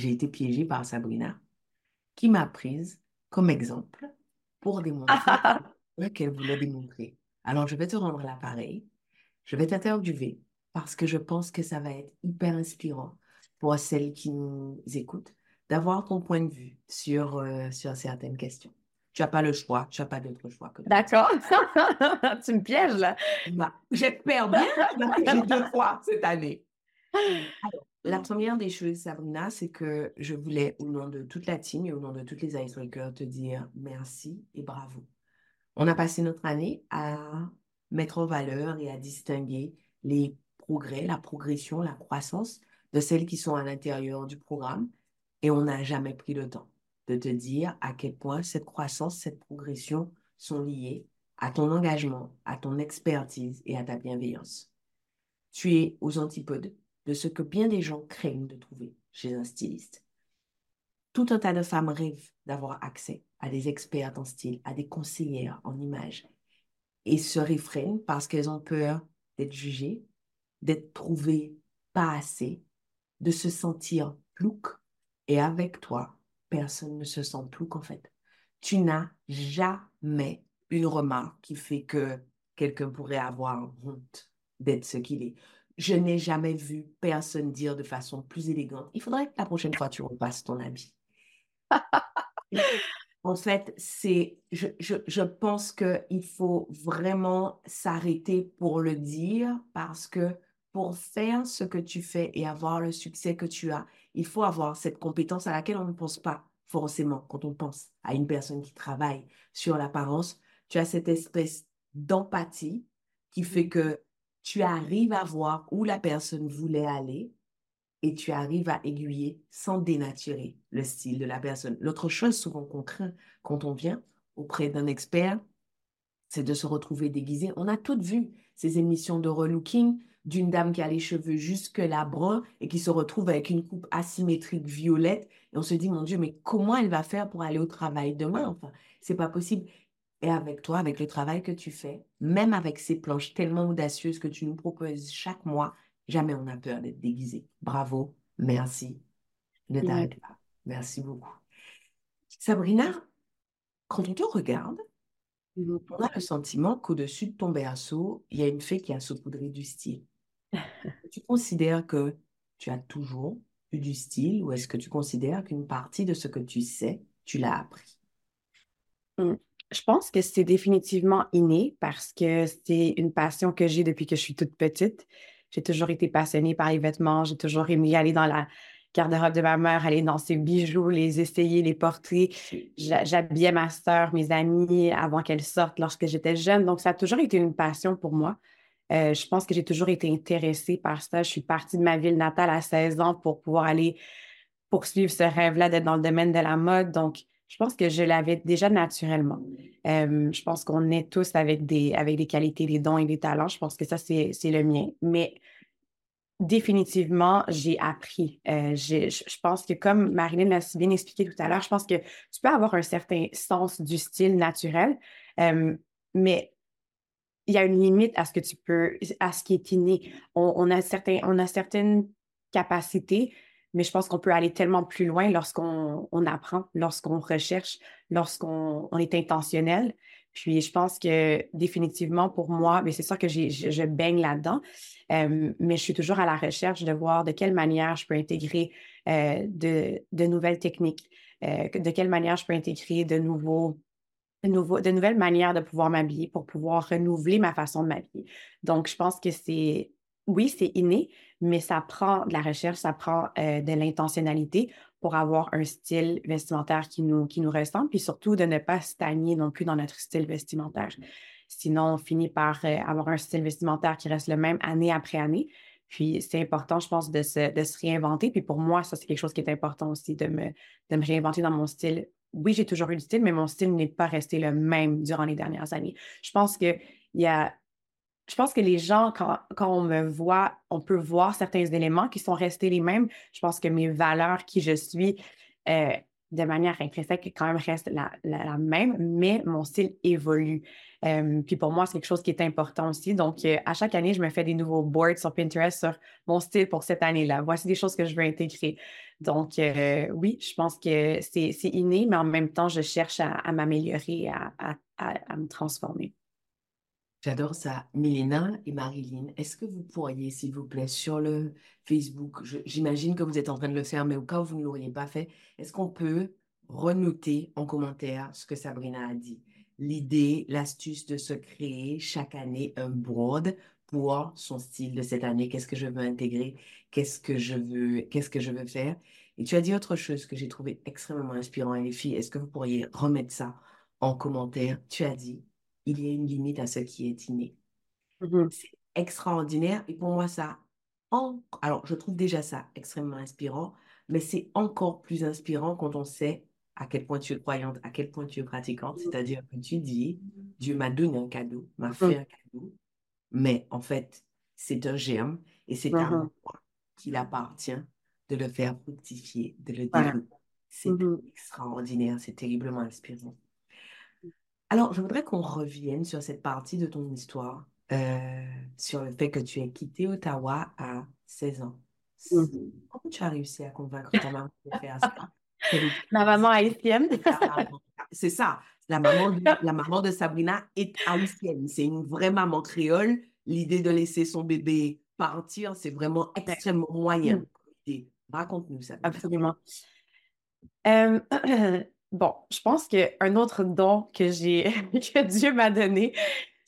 j'ai été piégée par Sabrina, qui m'a prise comme exemple pour démontrer ce qu'elle voulait démontrer. Alors, je vais te rendre l'appareil, je vais t'interviewer parce que je pense que ça va être hyper inspirant pour celles qui nous écoutent d'avoir ton point de vue sur, euh, sur certaines questions. Tu n'as pas le choix, tu n'as pas d'autre choix. D'accord. tu me pièges là. Bah, J'espère bien. J'ai deux fois cette année. la première des choses, Sabrina, c'est que je voulais, au nom de toute la team et au nom de toutes les icebreakers, te dire merci et bravo. On a passé notre année à mettre en valeur et à distinguer les progrès, la progression, la croissance de celles qui sont à l'intérieur du programme et on n'a jamais pris le temps de te dire à quel point cette croissance, cette progression sont liées à ton engagement, à ton expertise et à ta bienveillance. Tu es aux antipodes de ce que bien des gens craignent de trouver chez un styliste. Tout un tas de femmes rêvent d'avoir accès à des experts en style, à des conseillères en images, et se réfrènent parce qu'elles ont peur d'être jugées, d'être trouvées pas assez, de se sentir plouc. Et avec toi, personne ne se sent plouc en fait. Tu n'as jamais une remarque qui fait que quelqu'un pourrait avoir honte d'être ce qu'il est je n'ai jamais vu personne dire de façon plus élégante. Il faudrait que la prochaine fois, tu repasses ton habit. en fait, c'est, je, je, je pense qu'il faut vraiment s'arrêter pour le dire parce que pour faire ce que tu fais et avoir le succès que tu as, il faut avoir cette compétence à laquelle on ne pense pas forcément quand on pense à une personne qui travaille sur l'apparence. Tu as cette espèce d'empathie qui fait que tu arrives à voir où la personne voulait aller et tu arrives à aiguiller sans dénaturer le style de la personne. L'autre chose souvent qu'on craint quand on vient auprès d'un expert, c'est de se retrouver déguisé. On a toutes vu ces émissions de relooking d'une dame qui a les cheveux jusque-là bruns et qui se retrouve avec une coupe asymétrique violette. Et on se dit, mon Dieu, mais comment elle va faire pour aller au travail demain? Enfin, c'est pas possible. Et avec toi, avec le travail que tu fais, même avec ces planches tellement audacieuses que tu nous proposes chaque mois, jamais on a peur d'être déguisé. Bravo, merci. Ne t'arrête pas. Merci beaucoup. Sabrina, quand on te regarde, on a le sentiment qu'au-dessus de ton berceau, il y a une fée qui a saupoudré du style. tu considères que tu as toujours eu du style ou est-ce que tu considères qu'une partie de ce que tu sais, tu l'as appris? Mmh. Je pense que c'est définitivement inné parce que c'est une passion que j'ai depuis que je suis toute petite. J'ai toujours été passionnée par les vêtements. J'ai toujours aimé aller dans la garde-robe de ma mère, aller dans ses bijoux, les essayer, les porter. J'habillais ma sœur, mes amis avant qu'elles sortent lorsque j'étais jeune. Donc, ça a toujours été une passion pour moi. Euh, je pense que j'ai toujours été intéressée par ça. Je suis partie de ma ville natale à 16 ans pour pouvoir aller poursuivre ce rêve-là d'être dans le domaine de la mode. Donc, je pense que je l'avais déjà naturellement. je pense qu'on est tous avec des, avec des qualités, des dons et des talents. Je pense que ça, c'est le mien. Mais définitivement, j'ai appris. Euh, je pense que comme Marilyn l'a bien expliqué tout à l'heure, je pense que tu peux avoir un certain sens du style naturel, mais il y a une limite à ce que tu peux, à ce qui est inné. On a, certains, on a certaines capacités mais je pense qu'on peut aller tellement plus loin lorsqu'on apprend, lorsqu'on recherche, lorsqu'on est intentionnel. Puis je pense que définitivement pour moi, mais c'est sûr que je, je, baigne là-dedans, euh, mais je suis toujours à la recherche de voir de quelle manière je peux intégrer euh, de, de, nouvelles techniques, euh, de quelle manière je peux intégrer de nouveaux de, de nouvelles manières de pouvoir m'habiller pour pouvoir renouveler ma façon de m'habiller. Donc, je pense que c'est oui, c'est inné, mais ça prend de la recherche, ça prend euh, de l'intentionnalité pour avoir un style vestimentaire qui nous, qui nous ressemble, puis surtout de ne pas stagner non plus dans notre style vestimentaire. Sinon, on finit par euh, avoir un style vestimentaire qui reste le même année après année. Puis c'est important, je pense, de se, de se réinventer. Puis pour moi, ça, c'est quelque chose qui est important aussi, de me, de me réinventer dans mon style. Oui, j'ai toujours eu du style, mais mon style n'est pas resté le même durant les dernières années. Je pense que il y a je pense que les gens, quand, on me voit, on peut voir certains éléments qui sont restés les mêmes. Je pense que mes valeurs, qui je suis, euh, de manière intrinsèque, quand même reste la, même, mais mon style évolue. Euh, puis pour moi, c'est quelque chose qui est important aussi. Donc, euh, à chaque année, je me fais des nouveaux boards sur Pinterest sur mon style pour cette année-là. Voici des choses que je veux intégrer. Donc, oui, je pense que c'est inné, mais en même temps, je cherche à, m'améliorer, à me transformer. J'adore ça. Milena et Marilyn, est-ce que vous pourriez, s'il vous plaît, sur le Facebook, j'imagine que vous êtes en train de le faire, mais au cas où vous ne l'auriez pas fait, est-ce qu'on peut renoter en commentaire ce que Sabrina a dit? L'idée, l'astuce de se créer chaque année un board pour son style de cette année. Qu'est-ce que je veux intégrer? Qu'est-ce que je veux, qu'est-ce que je veux faire? Et tu as dit autre chose que j'ai trouvé extrêmement inspirant, les filles. Est-ce que vous pourriez remettre ça en commentaire? Tu as dit il y a une limite à ce qui est inné. Mm-hmm. C'est extraordinaire et pour moi, ça, alors je trouve déjà ça extrêmement inspirant, mais c'est encore plus inspirant quand on sait à quel point tu es croyante, à quel point tu es pratiquante, mm-hmm. c'est-à-dire que tu dis, Dieu m'a donné un cadeau, m'a fait mm-hmm. un cadeau, mais en fait, c'est un germe et c'est à moi qu'il appartient de le faire fructifier, de le développer. C'est extraordinaire, c'est terriblement inspirant. Alors, je voudrais qu'on revienne sur cette partie de ton histoire, euh, sur le fait que tu aies quitté Ottawa à 16 ans. Mhm. Comment tu as réussi à convaincre ta maman de faire ça? Ma maman haïtienne. C'est ça. La maman, de, la maman de Sabrina est haïtienne. C'est une vraie maman créole. L'idée de laisser son bébé partir, c'est vraiment extrêmement moyen. Mhm. Raconte-nous ça. Absolument. Euh, Bon, je pense qu'un autre don que j'ai que Dieu m'a donné,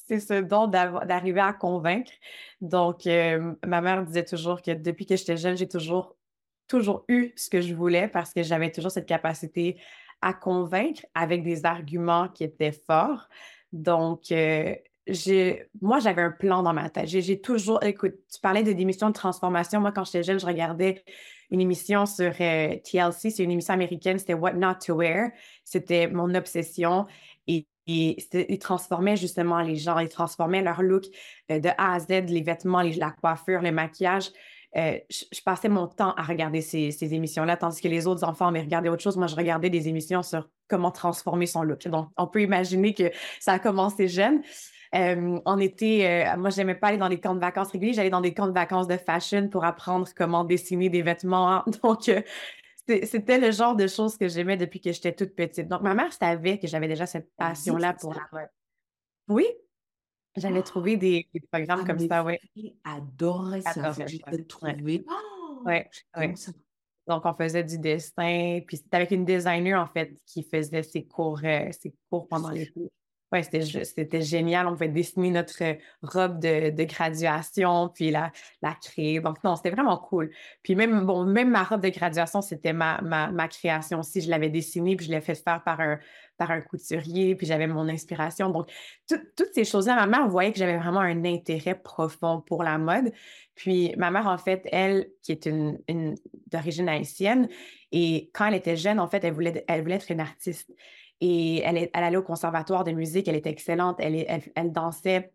c'est ce don d'arriver à convaincre. Donc, euh, ma mère disait toujours que depuis que j'étais jeune, j'ai toujours, toujours eu ce que je voulais parce que j'avais toujours cette capacité à convaincre avec des arguments qui étaient forts. Donc, euh, moi, j'avais un plan dans ma tête. J'ai toujours, écoute, tu parlais de démission de transformation. Moi, quand j'étais jeune, je regardais une émission sur euh, TLC, c'est une émission américaine, c'était What Not to Wear. C'était mon obsession. Et, ils transformaient justement les gens, ils transformaient leur look euh, de A à Z, les vêtements, la coiffure, le maquillage. Euh, je, passais mon temps à regarder ces, émissions-là, tandis que les autres enfants mais regardaient autre chose. Moi, je regardais des émissions sur comment transformer son look. Donc, on peut imaginer que ça a commencé jeune. Euh, on était, euh, moi, j'aimais pas aller dans des camps de vacances réguliers, j'allais dans des camps de vacances de fashion pour apprendre comment dessiner des vêtements. Donc, euh, c'était le genre de choses que j'aimais depuis que j'étais toute petite. Donc, ma mère savait que j'avais déjà cette passion-là pour la mode. Oui, j'allais ah! trouver des, programmes ah, comme ça, oui. Adorais ça. J'ai trouvé. Ouais. ouais. Donc, on faisait du dessin, puis c'était avec une designer, en fait, qui faisait ses cours, ses cours pendant l'été. Oui, c'était génial. On pouvait dessiner notre robe de, graduation, puis la, la créer. Donc, non, c'était vraiment cool. Puis même, bon, même ma robe de graduation, c'était ma, ma, création aussi. Je l'avais dessinée, puis je l'ai fait faire par un, par un couturier, puis j'avais mon inspiration. Donc, toutes ces choses-là, ma mère voyait que j'avais vraiment un intérêt profond pour la mode. Puis ma mère, en fait, elle, qui est une d'origine haïtienne, et quand elle était jeune, en fait, elle voulait, elle voulait être une artiste. Et elle, allait au conservatoire de musique, elle était excellente, elle, dansait,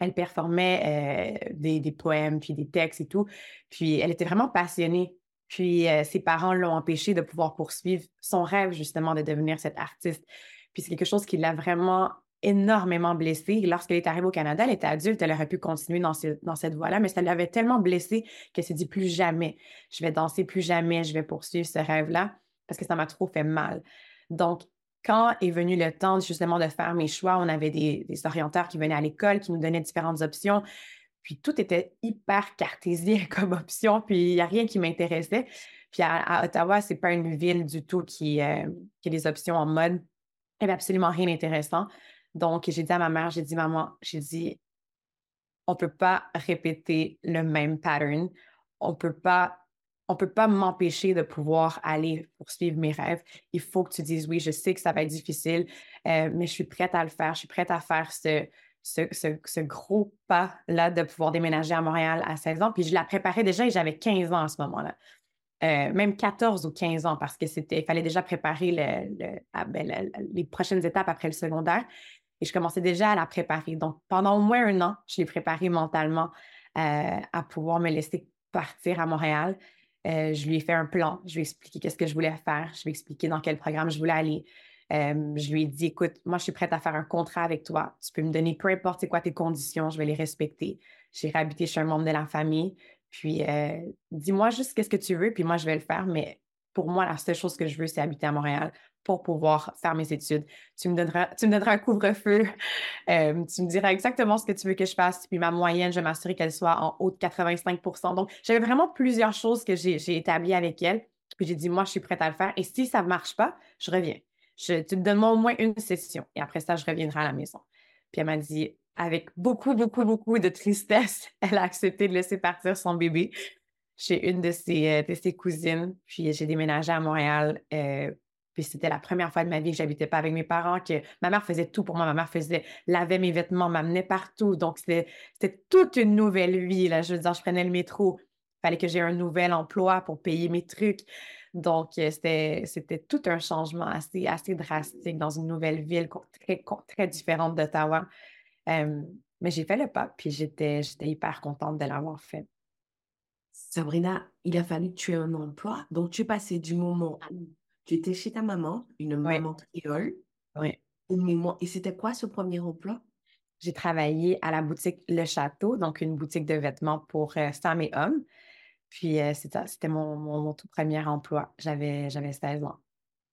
elle performait euh, des, poèmes, puis des textes et tout. Puis elle était vraiment passionnée. Puis euh, ses parents l'ont empêchée de pouvoir poursuivre son rêve justement de devenir cette artiste. Puis c'est quelque chose qui l'a vraiment énormément blessée. Lorsqu'elle est arrivée au Canada, elle était adulte, elle aurait pu continuer dans, dans cette voie-là, mais ça l'avait tellement blessée qu'elle s'est dit plus jamais, je vais danser, plus jamais, je vais poursuivre ce rêve-là parce que ça m'a trop fait mal. Donc, quand est venu le temps justement de faire mes choix, on avait des, orienteurs qui venaient à l'école, qui nous donnaient différentes options. Puis tout était hyper cartésien comme option, puis il n'y a rien qui m'intéressait. Puis à, Ottawa, ce n'est pas une ville du tout qui, euh, qui a des options en mode. Il n'y avait absolument rien d'intéressant. Donc, j'ai dit à ma mère, j'ai dit, maman, j'ai dit, on ne peut pas répéter le même pattern. On ne peut pas on ne peut pas m'empêcher de pouvoir aller poursuivre mes rêves. Il faut que tu dises oui, je sais que ça va être difficile, euh, mais je suis prête à le faire. Je suis prête à faire ce, ce, gros pas-là de pouvoir déménager à Montréal à 16 ans. Puis je la préparais déjà et j'avais 15 ans à ce moment-là. Euh, même 14 ou 15 ans parce que c'était, il fallait déjà préparer ah, ben, les prochaines étapes après le secondaire. Et je commençais déjà à la préparer. Donc, pendant au moins un an, je l'ai préparée mentalement euh, à pouvoir me laisser partir à Montréal. Euh, je lui ai fait un plan. Je lui ai expliqué qu'est-ce que je voulais faire. Je lui ai expliqué dans quel programme je voulais aller. je lui ai dit, écoute, moi, je suis prête à faire un contrat avec toi. Tu peux me donner peu importe quoi tes conditions, je vais les respecter. J'ai réhabité chez un membre de la famille. Puis, euh, dis-moi juste qu'est-ce que tu veux, puis moi, je vais le faire. Mais pour moi, la seule chose que je veux, c'est habiter à Montréal pour pouvoir faire mes études. Tu me donneras, tu me donneras un couvre-feu. Euh, tu me diras exactement ce que tu veux que je fasse. Puis ma moyenne, je vais m'assurer qu'elle soit en haut de 85 Donc, j'avais vraiment plusieurs choses que j'ai établies avec elle. Puis j'ai dit, moi, je suis prête à le faire. Et si ça ne marche pas, je reviens. Tu me donnes au moins une session. Et après ça, je reviendrai à la maison. Puis elle m'a dit, avec beaucoup, beaucoup, beaucoup de tristesse, elle a accepté de laisser partir son bébé chez une de ses, euh, cousines. Puis j'ai déménagé à Montréal. Euh, puis c'était la première fois de ma vie que j'habitais pas avec mes parents, que ma mère faisait tout pour moi. Ma mère faisait, lavait mes vêtements, m'amenait partout. Donc c'était toute une nouvelle vie. Là. Je veux dire, je prenais le métro. Il fallait que j'ai un nouvel emploi pour payer mes trucs. Donc, euh, c'était tout un changement assez, assez drastique dans une nouvelle ville très, très différente d'Ottawa mais j'ai fait le pas, puis j'étais hyper contente de l'avoir fait. Sabrina, il a fallu que tu aies un emploi. Donc, tu es passé du moment où tu étais chez ta maman, une maman créole, oui. au moment. Et c'était quoi ce premier emploi? J'ai travaillé à la boutique Le Château, donc une boutique de vêtements pour euh, femmes et hommes. Puis, euh, c'était mon, mon, tout premier emploi. J'avais 16 ans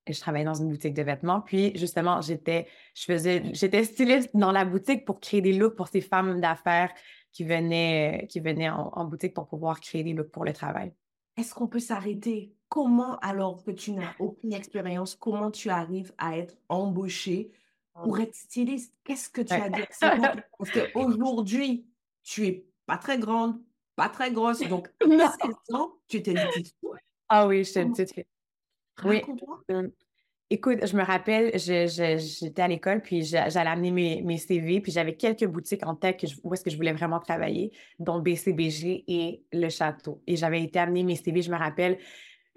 je travaillais dans une boutique de vêtements. Puis justement, j'étais, je faisais, j'étais styliste dans la boutique pour créer des looks pour ces femmes d'affaires qui venaient, qui venaient en, boutique pour pouvoir créer des looks pour le travail. Est-ce qu'on peut s'arrêter? Comment, alors que tu n'as aucune expérience, comment tu arrives à être embauchée pour être styliste? Qu'est-ce que tu as dit? Parce qu'aujourd'hui, tu es pas très grande, pas très grosse, donc tu étais une petite Ah oui, j'étais une petite fille. Oui. Écoute, je me rappelle, j'étais à l'école, puis j'allais amener mes, CV, puis j'avais quelques boutiques en tête où est-ce que je voulais vraiment travailler, dont BCBG et le château. Et j'avais été amener mes CV, je me rappelle,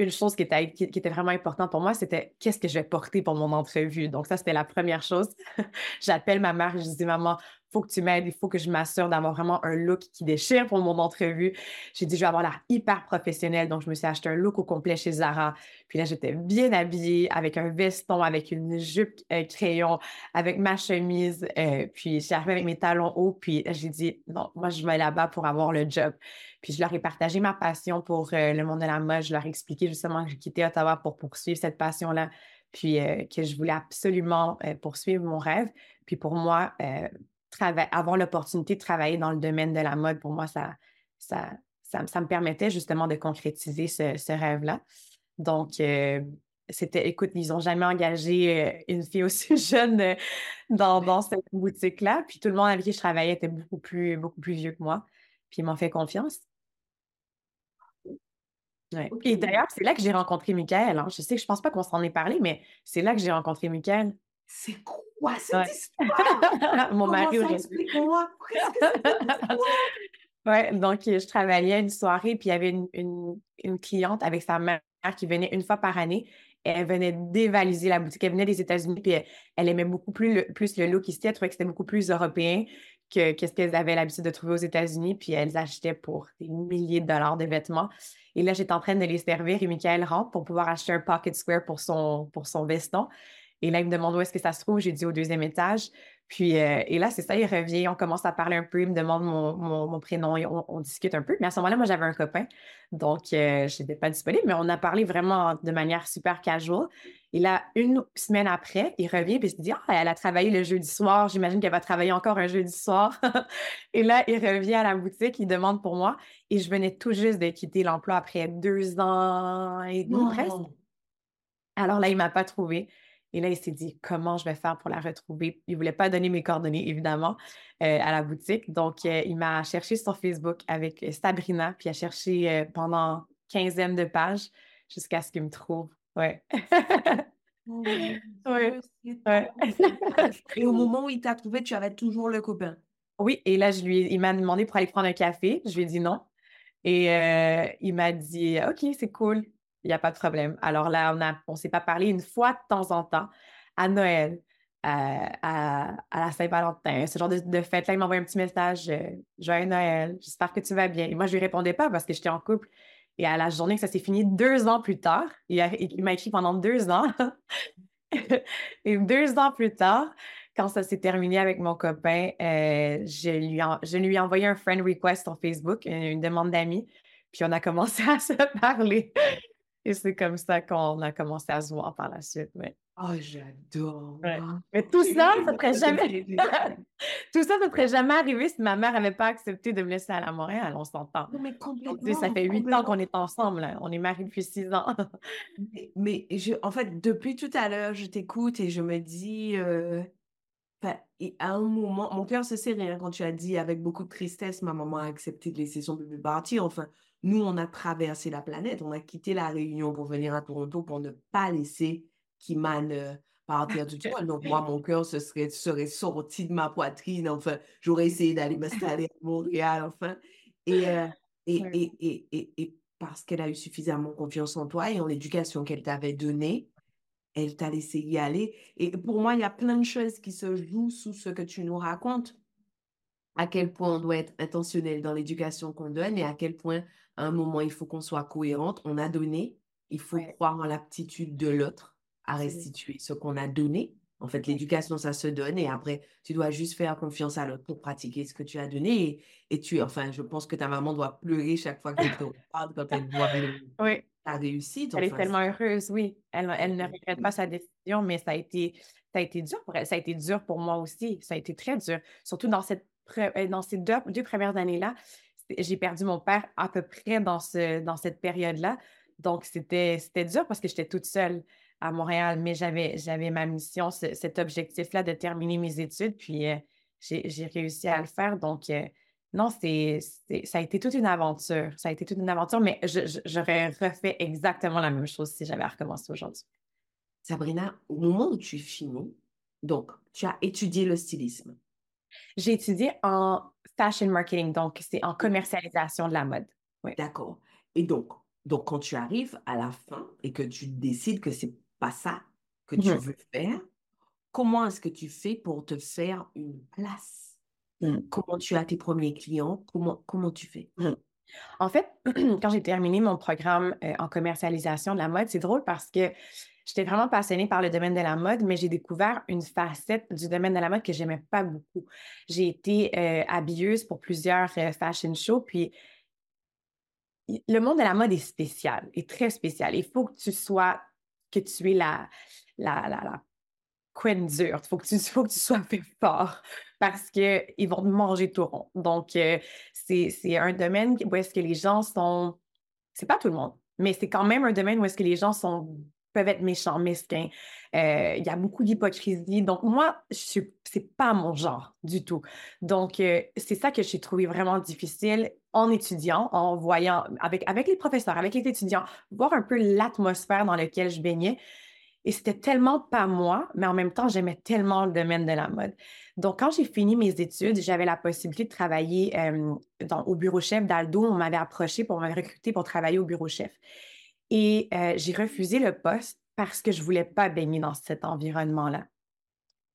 une chose qui était, vraiment importante pour moi, c'était qu'est-ce que je vais porter pour mon entrevue. Donc, ça, c'était la première chose. J'appelle ma mère, je dis, maman, faut que tu m'aides, il faut que je m'assure d'avoir vraiment un look qui déchire pour mon entrevue. J'ai dit, je vais avoir l'air hyper professionnel. Donc, je me suis acheté un look au complet chez Zara. Puis là, j'étais bien habillée avec un veston, avec une jupe euh, crayon, avec ma chemise. Euh, puis, j'ai arrivé avec mes talons hauts. Puis, j'ai dit, non, moi, je vais là-bas pour avoir le job. Puis, je leur ai partagé ma passion pour euh, le monde de la mode. Je leur ai expliqué justement que j'ai quitté Ottawa pour poursuivre cette passion-là puis que je voulais absolument poursuivre mon rêve. Puis pour moi, avoir l'opportunité de travailler dans le domaine de la mode, pour moi, ça, ça, ça, me permettait justement de concrétiser ce, rêve-là. Donc, euh, c'était, écoute, ils n'ont jamais engagé euh, une fille aussi jeune euh, dans, dans, cette boutique-là. Puis tout le monde avec qui je travaillais était beaucoup plus, beaucoup plus vieux que moi. Puis ils m'ont fait confiance. Et d'ailleurs, c'est là que j'ai rencontré Michael. Hein. Je sais que je ne pense pas qu'on s'en ait parlé, mais c'est là que j'ai rencontré Michael. C'est cette histoire? Mon mari Explique-moi? ouais, donc je travaillais une soirée, puis il y avait une, une, cliente avec sa mère qui venait une fois par année. elle venait dévaliser la boutique. Elle venait des États-Unis, puis elle, aimait beaucoup plus le, plus le look ici. Elle trouvait que c'était beaucoup plus européen que, ce qu'elles avaient l'habitude de trouver aux États-Unis. Puis elles achetaient pour des milliers de dollars de vêtements. Et là, j'étais en train de les servir et Michael rentre pour pouvoir acheter un pocket square pour son, pour son veston. Et là, il me demande où est-ce que ça se trouve. J'ai dit au deuxième étage. Puis, euh, et là, c'est ça, il revient, on commence à parler un peu, il me demande mon, prénom et on, discute un peu. Mais à ce moment-là, moi, j'avais un copain, donc euh, je n'étais pas disponible, mais on a parlé vraiment de manière super casual. Et là, une semaine après, il revient et il se dit Ah, elle a travaillé le jeudi soir, j'imagine qu'elle va travailler encore un jeudi soir. et là, il revient à la boutique, il demande pour moi et je venais tout juste de quitter l'emploi après deux ans et demi presque. Alors là, il ne m'a pas trouvé. Et là, il s'est dit comment je vais faire pour la retrouver? Il ne voulait pas donner mes coordonnées, évidemment, euh, à la boutique. Donc, euh, il m'a cherché sur Facebook avec euh, Sabrina, puis il a cherché pendant quinzaine de pages jusqu'à ce qu'il me trouve. Ouais. Et au moment où il t'a trouvé, tu avais toujours le copain? Oui, et là, je lui, il m'a demandé pour aller prendre un café. Je lui ai dit non. Et euh, il m'a dit OK, c'est cool, il n'y a pas de problème. Alors là, on ne s'est pas parlé une fois de temps en temps à Noël, à, la Saint-Valentin, ce genre de, fête-là. Il m'a envoyé un petit message euh, Joyeux Noël, j'espère que tu vas bien. Et moi, je lui répondais pas parce que j'étais en couple. Et à la journée que ça s'est fini deux ans plus tard, il, il m'a écrit pendant deux ans. et deux ans plus tard, quand ça s'est terminé avec mon copain, euh, je, lui je lui ai envoyé un friend request sur Facebook, une, demande d'amis, puis on a commencé à se parler. Et c'est comme ça qu'on a commencé à se voir par la suite. Oh, j'adore. Mais tout ça, ça serait jamais. tout ça, ça serait jamais arrivé si ma mère n'avait pas accepté de me laisser à la Montréal. On s'entend. Mais complètement. Ça fait huit ans qu'on est ensemble. On est mariés depuis six ans. mais, je, en fait, depuis tout à l'heure, je t'écoute et je me dis. Euh, et à un moment, mon cœur se serre hein, quand tu as dit avec beaucoup de tristesse, ma maman a accepté de laisser son bébé partir. Enfin, nous, on a traversé la planète, on a quitté la Réunion pour venir à Toronto pour ne pas laisser Kiman euh, partir du tout. Donc, moi, mon cœur se serait, serait sorti de ma poitrine. Enfin, j'aurais essayé d'aller m'installer à Montréal, enfin. Et, euh, et, et, et, et, parce qu'elle a eu suffisamment confiance en toi et en l'éducation qu'elle t'avait donnée, elle t'a laissé y aller. Et pour moi, il y a plein de choses qui se jouent sous ce que tu nous racontes. À quel point on doit être intentionnel dans l'éducation qu'on donne et à quel point, à un moment, il faut qu'on soit cohérente. On a donné, il faut croire en l'aptitude de l'autre à restituer ce qu'on a donné. En fait, l'éducation, ça se donne et après, tu dois juste faire confiance à l'autre pour pratiquer ce que tu as donné. Et, tu, enfin, je pense que ta maman doit pleurer chaque fois qu'elle te parle quand elle voit oui. ta réussite. Elle est tellement heureuse, oui. Elle, elle ne regrette pas sa décision, mais ça a été, ça a été dur pour elle. Ça a été dur pour moi aussi. Ça a été très dur. Surtout dans, cette, euh, dans ces deux, deux premières années-là, j'ai perdu mon père à peu près dans, ce, dans cette période-là. Donc, c'était dur parce que j'étais toute seule à Montréal, mais j'avais, ma mission, cet objectif-là de terminer mes études, puis euh, j'ai, réussi à le faire. Donc, euh, non, c'est, ça a été toute une aventure. Ça a été toute une aventure, mais j'aurais refait exactement la même chose si j'avais recommencé aujourd'hui. Sabrina, au moment où tu finis, donc, tu as étudié le stylisme. J'ai étudié en fashion marketing, donc c'est en commercialisation de la mode. Oui. D'accord. Et donc, donc, quand tu arrives à la fin et que tu décides que c'est pas ça que tu mmh. veux faire, comment est-ce que tu fais pour te faire une place? Mmh. Comment tu as tes premiers clients? Comment, comment tu fais? Mmh. En fait, quand j'ai terminé mon programme euh, en commercialisation de la mode, c'est drôle parce que j'étais vraiment passionnée par le domaine de la mode, mais j'ai découvert une facette du domaine de la mode que j'aimais pas beaucoup. J'ai été euh, habilleuse pour plusieurs euh, fashion shows, puis le monde de la mode est spécial, est très spécial. Il faut que tu sois que tu es la, la, la, la queen dure. Il faut, que tu, faut que tu sois fait fort parce qu'ils vont te manger tout rond. Donc, euh, c'est un domaine où est-ce que les gens sont. C'est pas tout le monde, mais c'est quand même un domaine où est-ce que les gens sont peuvent être méchants, mesquins. Euh, il y a beaucoup d'hypocrisie. Donc, moi, ce n'est pas mon genre du tout. Donc, euh, c'est ça que j'ai trouvé vraiment difficile en étudiant, en voyant, avec, les professeurs, avec les étudiants, voir un peu l'atmosphère dans laquelle je baignais. Et c'était tellement pas moi, mais en même temps, j'aimais tellement le domaine de la mode. Donc, quand j'ai fini mes études, j'avais la possibilité de travailler euh, au bureau chef d'Aldo. On m'avait approché pour me recruter pour travailler au bureau chef. Et euh, j'ai refusé le poste parce que je ne voulais pas baigner dans cet environnement-là.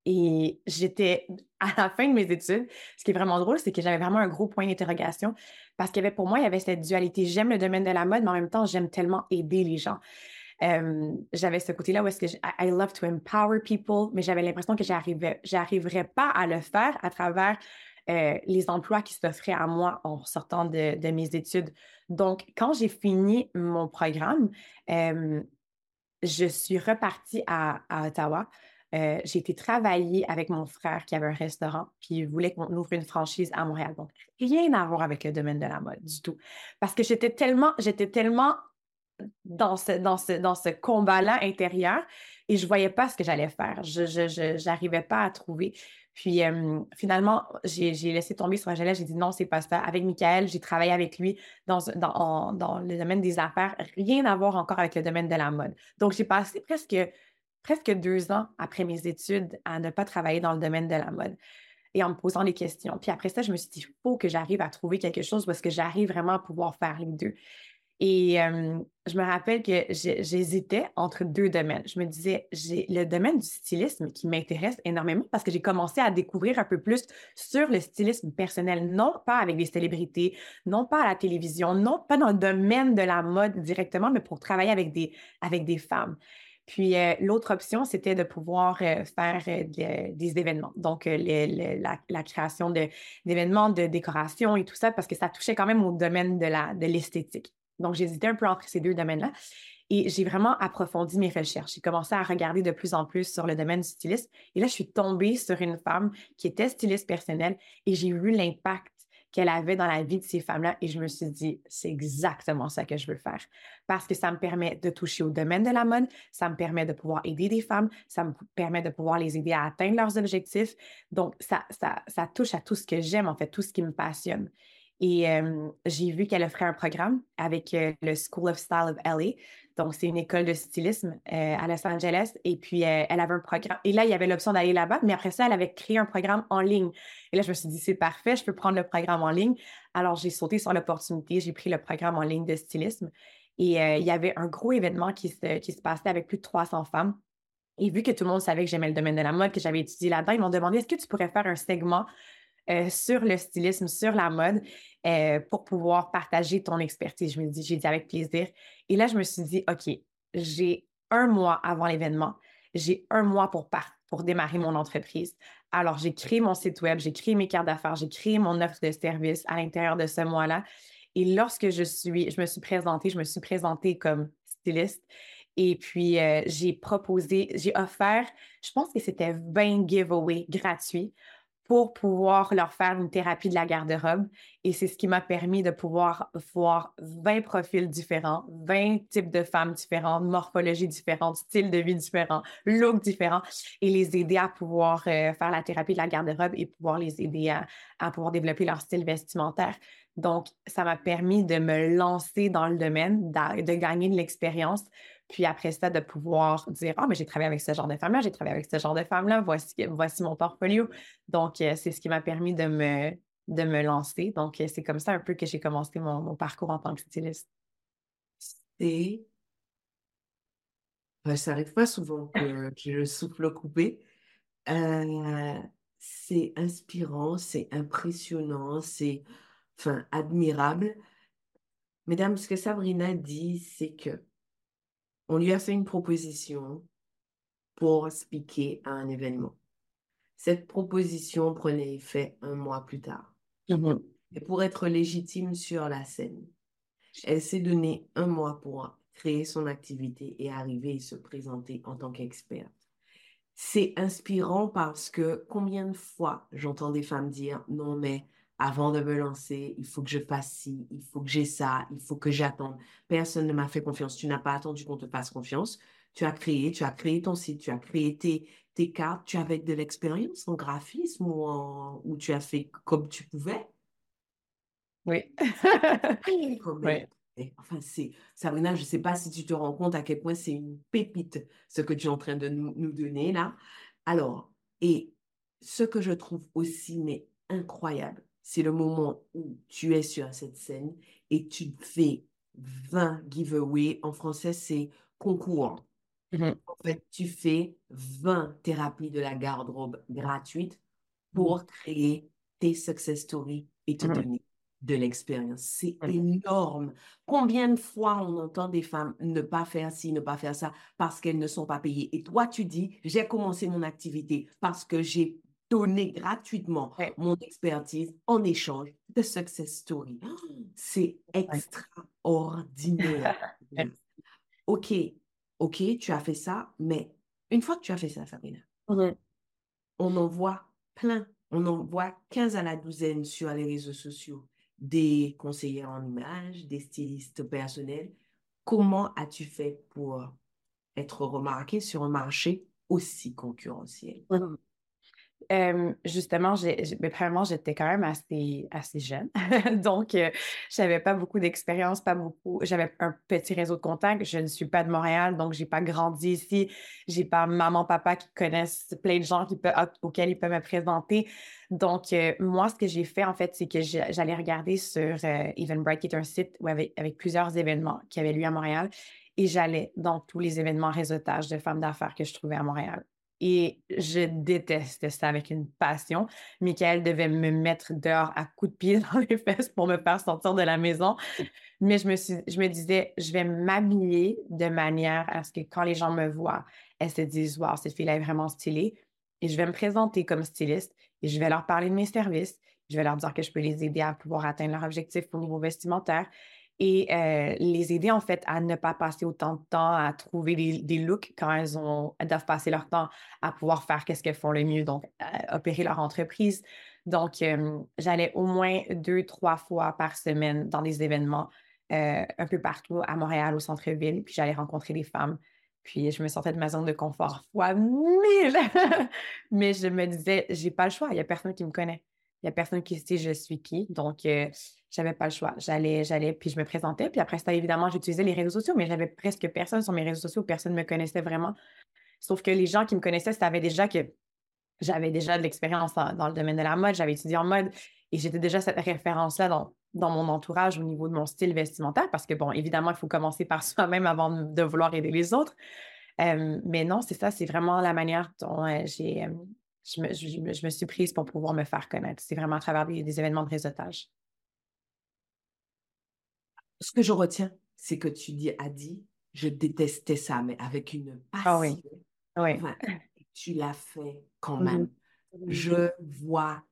Et j'étais à la fin de mes études. Ce qui est vraiment drôle, c'est que j'avais vraiment un gros point d'interrogation parce qu'il y avait pour moi, il y avait cette dualité. J'aime le domaine de la mode, mais en même temps, j'aime tellement aider les gens. j'avais ce côté-là où est-ce que I love to empower people, mais j'avais l'impression que j'arriverais pas à le faire à travers euh, les emplois qui s'offraient à moi en sortant de, mes études. Donc, quand j'ai fini mon programme, je suis repartie à Ottawa euh, j'ai été travailler avec mon frère qui avait un restaurant, puis il voulait qu'on ouvre une franchise à Montréal. Donc, rien à voir avec le domaine de la mode du tout. Parce que j'étais tellement, j'étais tellement dans ce, dans ce, dans ce combat-là intérieur et je ne voyais pas ce que j'allais faire. Je n'arrivais pas à trouver. Puis finalement, j'ai laissé tomber sur Angela. J'ai dit non, c'est pas ça. Avec Michael, j'ai travaillé avec lui dans, le domaine des affaires. Rien à voir encore avec le domaine de la mode. Donc, j'ai passé presque presque deux ans après mes études à ne pas travailler dans le domaine de la mode et en me posant des questions. Puis après ça, je me suis dit, il faut que j'arrive à trouver quelque chose parce que j'arrive vraiment à pouvoir faire les deux. Et je me rappelle que j'hésitais entre deux domaines. Je me disais, j'ai le domaine du stylisme qui m'intéresse énormément parce que j'ai commencé à découvrir un peu plus sur le stylisme personnel, non pas avec des célébrités, non pas à la télévision, non pas dans le domaine de la mode directement, mais pour travailler avec des, avec des femmes. Puis l'autre option, c'était de pouvoir faire des événements. Donc, la, création d'événements, de, décoration et tout ça, parce que ça touchait quand même au domaine de l'esthétique. Donc, j'hésitais un peu entre ces deux domaines-là. Et j'ai vraiment approfondi mes recherches. J'ai commencé à regarder de plus en plus sur le domaine du stylisme. Et là, je suis tombée sur une femme qui était styliste personnelle et j'ai vu l'impact qu'elle avait dans la vie de ces femmes-là. Et je me suis dit, c'est exactement ça que je veux faire. Parce que ça me permet de toucher au domaine de la mode, ça me permet de pouvoir aider des femmes, ça me permet de pouvoir les aider à atteindre leurs objectifs. Donc, ça, ça, ça touche à tout ce que j'aime, en fait, tout ce qui me passionne. Et j'ai vu qu'elle offrait un programme avec le School of Style of LA. Donc, c'est une école de stylisme à Los Angeles. Et puis, elle avait un programme. Et là, il y avait l'option d'aller là-bas. Mais après ça, elle avait créé un programme en ligne. Et là, je me suis dit, c'est parfait, je peux prendre le programme en ligne. Alors, j'ai sauté sur l'opportunité. J'ai pris le programme en ligne de stylisme. Et il y avait un gros événement qui se, qui se passait avec plus de 300 femmes. Et vu que tout le monde savait que j'aimais le domaine de la mode, que j'avais étudié là-dedans, ils m'ont demandé est-ce que tu pourrais faire un segment euh, sur le stylisme, sur la mode, euh, pour pouvoir partager ton expertise. Je me dis, j'ai dit avec plaisir. Et là, je me suis dit, OK, j'ai un mois avant l'événement, j'ai un mois pour, pour démarrer mon entreprise. Alors, j'ai créé mon site web, j'ai créé mes cartes d'affaires, j'ai créé mon offre de service à l'intérieur de ce mois-là. Et lorsque je suis, je me suis présentée, je me suis présentée comme styliste. Et puis, euh, j'ai proposé, j'ai offert, je pense que c'était 20 giveaways gratuits pour pouvoir leur faire une thérapie de la garde-robe. Et c'est ce qui m'a permis de pouvoir voir 20 profils différents, 20 types de femmes différentes, morphologies différentes, styles de vie différents, looks différents, et les aider à pouvoir euh, faire la thérapie de la garde-robe et pouvoir les aider à, à pouvoir développer leur style vestimentaire. Donc, ça m'a permis de me lancer dans le domaine, de gagner de l'expérience, puis après ça, de pouvoir dire Ah, mais j'ai travaillé avec ce genre de femme-là, j'ai travaillé avec ce genre de femme-là, voici, voici mon portfolio. Donc, euh, c'est ce qui m'a permis de me, de me lancer. Donc, euh, c'est comme ça un peu que j'ai commencé mon, parcours en tant que styliste. Et ça n'arrive pas souvent que, que je souffle coupé. Euh, c'est inspirant, c'est impressionnant, c'est enfin, admirable. Mesdames, ce que Sabrina dit, c'est que on lui a fait une proposition pour speaker à un événement. Cette proposition prenait effet un mois plus tard. Mm-hmm. Et pour être légitime sur la scène, elle s'est donné un mois pour créer son activité et arriver et se présenter en tant qu'experte. C'est inspirant parce que combien de fois j'entends des femmes dire non mais avant de me lancer, il faut que je fasse ci, il faut que j'ai ça, il faut que j'attende. Personne ne m'a fait confiance. Tu n'as pas attendu qu'on te fasse confiance. Tu as créé, tu as créé ton site, tu as créé tes, tes cartes, tu avais de l'expérience en graphisme ou, en, ou tu as fait comme tu pouvais? Oui. Enfin, c'est, Sabrina, je ne sais pas si tu te rends compte à quel point c'est une pépite ce que tu es en train de nous, nous donner là. Alors, et ce que je trouve aussi, mais incroyable, c'est le moment où tu es sur cette scène et tu fais 20 giveaways. En français, c'est concours. Mmh en fait, tu fais 20 thérapies de la garde-robe gratuites pour mmh. créer tes success stories et te mmh donner de l'expérience. C'est énorme. Combien de fois on entend des femmes ne pas faire ci, ne pas faire ça parce qu'elles ne sont pas payées? Et toi, tu dis, j'ai commencé mon activité parce que j'ai donner gratuitement mon expertise en échange de success story. C'est extraordinaire. OK, OK, tu as fait ça, mais une fois que tu as fait ça, Sabrina, on en voit plein. On en voit 15 à la douzaine sur les réseaux sociaux, des conseillers en images, des stylistes personnels. Comment as-tu fait pour être remarqué sur un marché aussi concurrentiel? Justement, j'ai, mais premièrement, j'étais quand même assez, assez jeune. Donc, euh, je n'avais pas beaucoup d'expérience, pas beaucoup. J'avais un petit réseau de contacts. Je ne suis pas de Montréal, donc je n'ai pas grandi ici. Je n'ai pas maman, papa qui connaissent plein de gens qui peuvent, auxquels ils peuvent me présenter. Donc, euh, moi, ce que j'ai fait, en fait, c'est que j'allais regarder sur euh, Eventbrite, qui est un site où avec, avec plusieurs événements qui avaient lieu à Montréal. Et j'allais dans tous les événements réseautage de femmes d'affaires que je trouvais à Montréal. Et je détestais ça avec une passion. Michael devait me mettre dehors à coups de pied dans les fesses pour me faire sortir de la maison. Mais je me, suis, je me disais, je vais m'habiller de manière à ce que quand les gens me voient, elles se disent, wow, cette fille-là est vraiment stylée. Et je vais me présenter comme styliste et je vais leur parler de mes services. Je vais leur dire que je peux les aider à pouvoir atteindre leur objectif au niveau vestimentaire et euh, les aider en fait à ne pas passer autant de temps à trouver des, looks quand elles, ont, doivent passer leur temps à pouvoir faire qu'est-ce qu'elles font le mieux, donc opérer leur entreprise. Donc, j'allais au moins deux, trois fois par semaine dans des événements euh, un peu partout à Montréal, au centre-ville, puis j'allais rencontrer des femmes. Puis je me sentais de ma zone de confort fois mille. Mais je me disais, j'ai pas le choix, il n'y a personne qui me connaît. N'y a personne qui sait je suis qui. Donc, j'avais pas le choix. J'allais, j'allais, puis je me présentais. Puis après ça, évidemment, j'utilisais les réseaux sociaux, mais j'avais presque personne sur mes réseaux sociaux. Personne ne me connaissait vraiment. Sauf que les gens qui me connaissaient savaient déjà que j'avais déjà de l'expérience dans, le domaine de la mode. J'avais étudié en mode et j'étais déjà cette référence-là dans, mon entourage au niveau de mon style vestimentaire parce que, bon, évidemment, il faut commencer par soi-même avant de vouloir aider les autres. mais non, c'est ça, c'est vraiment la manière dont euh, j'ai, je, me, suis prise pour pouvoir me faire connaître. C'est vraiment à travers des événements de réseautage ce que je retiens, c'est que tu dis, as dit, je détestais ça, mais avec une passion. Ah oui. tu l'as fait quand même. Je vois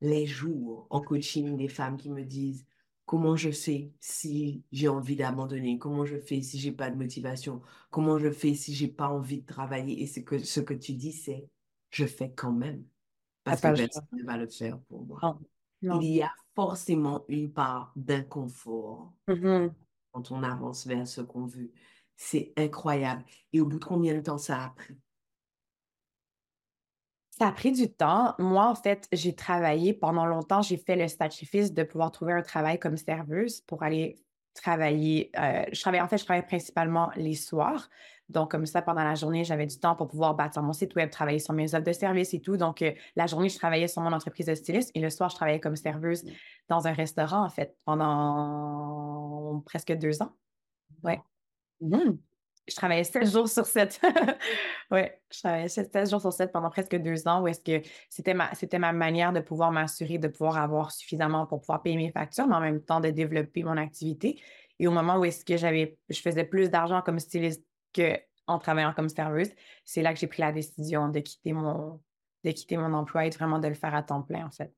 les jours en coaching des femmes qui me disent comment je fais si j'ai envie d'abandonner, comment je fais si j'ai pas de motivation, comment je fais si j'ai pas envie de travailler? Et ce que, ce que tu dis, c'est je fais quand même. Parce que personne ne va le faire pour moi. Il y a forcément une part d'inconfort mmh quand on avance vers ce qu'on veut. C'est incroyable. Et au bout de combien de temps ça a pris? Ça a pris du temps. Moi, en fait, j'ai travaillé pendant longtemps. J'ai fait le sacrifice de pouvoir trouver un travail comme serveuse pour aller travailler. Euh, je travaille, en fait, je travaille principalement les soirs. Donc, comme ça, pendant la journée, j'avais du temps pour pouvoir bâtir mon site web, travailler sur mes offres de services et tout. Donc, euh, la journée, je travaillais sur mon entreprise de styliste et le soir, je travaillais comme serveuse dans un restaurant, en fait, pendant presque deux ans. Ouais. Mmh. Je travaillais sept jours sur sept. oui, je travaillais sept jours sur sept pendant presque deux ans où est-ce que c'était ma, c'était ma manière de pouvoir m'assurer de pouvoir avoir suffisamment pour pouvoir payer mes factures, mais en même temps de développer mon activité. Et au moment où est-ce que j'avais, je faisais plus d'argent comme styliste qu'en travaillant comme serveuse, c'est là que j'ai pris la décision de quitter mon, de quitter mon emploi et vraiment de le faire à temps plein, en fait.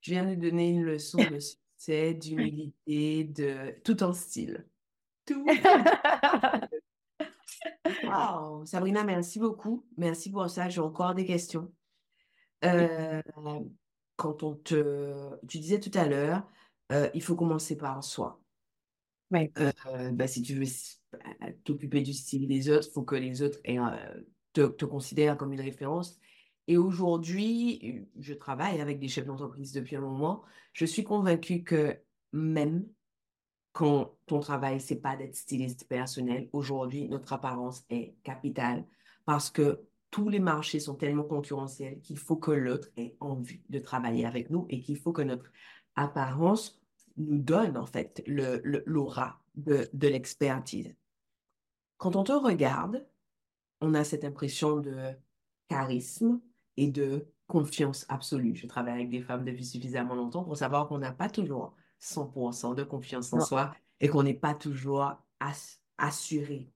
Je viens de donner une leçon de succès, d'humilité, de tout en style. Tout. wow, Sabrina, merci beaucoup. Merci pour ça. J'ai encore des questions. Euh, quand on te, tu disais tout à l'heure, euh, il faut commencer par soi. Euh, bah, si tu veux bah, t'occuper du style des autres, il faut que les autres euh, te, te, considèrent comme une référence. Et aujourd'hui, je travaille avec des chefs d'entreprise depuis un moment. Je suis convaincue que même quand ton travail, c'est pas d'être styliste personnel, aujourd'hui, notre apparence est capitale parce que tous les marchés sont tellement concurrentiels qu'il faut que l'autre ait envie de travailler avec nous et qu'il faut que notre apparence nous donne en fait l'aura le, de, de l'expertise. Quand on te regarde, on a cette impression de charisme et de confiance absolue. Je travaille avec des femmes depuis suffisamment longtemps pour savoir qu'on n'a pas toujours 100% de confiance en soi et qu'on n'est pas toujours assuré.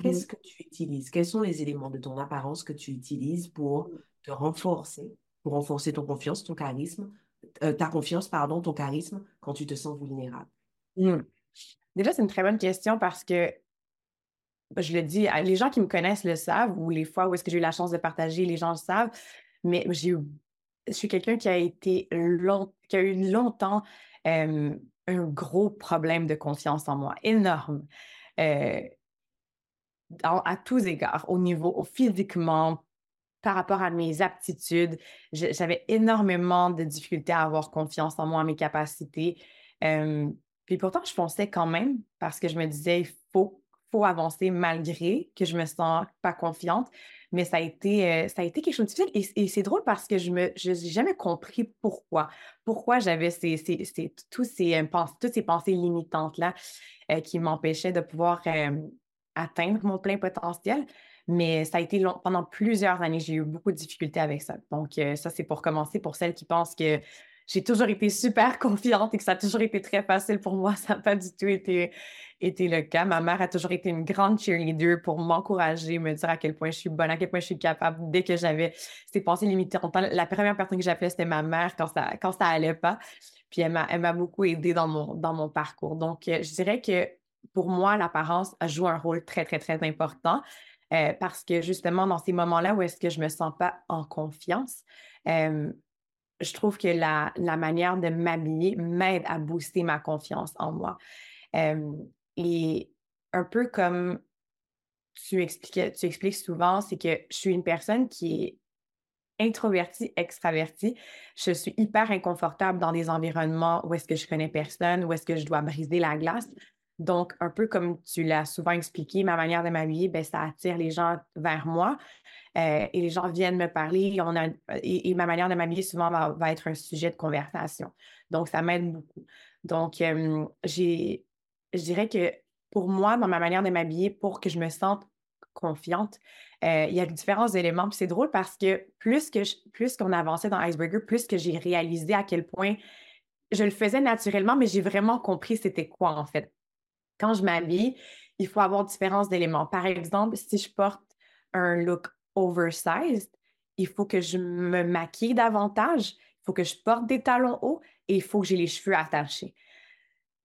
Qu'est-ce que tu utilises? Quels sont les éléments de ton apparence que tu utilises pour te renforcer, pour renforcer ton confiance, ton charisme, euh, ta confiance, pardon, ton charisme quand tu te sens vulnérable? Mmh. Déjà, c'est une très bonne question parce que je le dis, les gens qui me connaissent le savent, ou les fois où est-ce que j'ai eu la chance de partager, les gens le savent, mais j'ai je suis quelqu'un qui a été long, qui a eu longtemps un gros problème de confiance en moi, énorme. Euh, à tous égards, au niveau au physiquement, par rapport à mes aptitudes. J'avais énormément de difficultés à avoir confiance en moi, en mes capacités. puis pourtant, je fonçais quand même parce que je me disais, il faut, faut avancer malgré que je me sens pas confiante. Mais ça a été, euh, ça a été quelque chose de difficile. Et, c'est drôle parce que je n'ai jamais compris pourquoi. Pourquoi j'avais ces, ces, tous ces, euh, toutes ces pensées limitantes-là euh, qui m'empêchaient de pouvoir atteindre mon plein potentiel. Mais ça a été long, pendant plusieurs années, j'ai eu beaucoup de difficultés avec ça. Donc, ça, c'est pour commencer, pour celles qui pensent que j'ai toujours été super confiante et que ça a toujours été très facile pour moi. Ça n'a pas du tout été, été le cas. Ma mère a toujours été une grande cheerleader pour m'encourager, me dire à quel point je suis bonne, à quel point je suis capable. Dès que j'avais ces pensées limitantes, la première personne que j'appelais, c'était ma mère quand ça, quand ça allait pas. Puis elle m'a beaucoup aidée dans mon, dans mon parcours. Donc, euh, je dirais que pour moi, l'apparence joue un rôle très, très, très important. Euh, parce que justement, dans ces moments-là où est-ce que je me sens pas en confiance, je trouve que la, la manière de m'habiller m'aide à booster ma confiance en moi. et un peu comme tu, expliques, tu expliques souvent, c'est que je suis une personne qui est introvertie, extravertie. Je suis hyper inconfortable dans des environnements où est-ce que je connais personne, où est-ce que je dois briser la glace. Donc, un peu comme tu l'as souvent expliqué, ma manière de m'habiller, ben, ça attire les gens vers moi. Euh, et les gens viennent me parler. On a, et, ma manière de m'habiller souvent va, être un sujet de conversation. Donc, ça m'aide beaucoup. Donc, je dirais que pour moi, dans ma manière de m'habiller, pour que je me sente confiante, euh, il y a différents éléments. Puis c'est drôle parce que plus que plus qu'on avançait dans Icebreaker, plus que j'ai réalisé à quel point je le faisais naturellement, mais j'ai vraiment compris c'était quoi en fait. Quand je m'habille, il faut avoir différents éléments. Par exemple, si je porte un look oversized, il faut que je me maquille davantage, il faut que je porte des talons hauts et il faut que j'ai les cheveux attachés.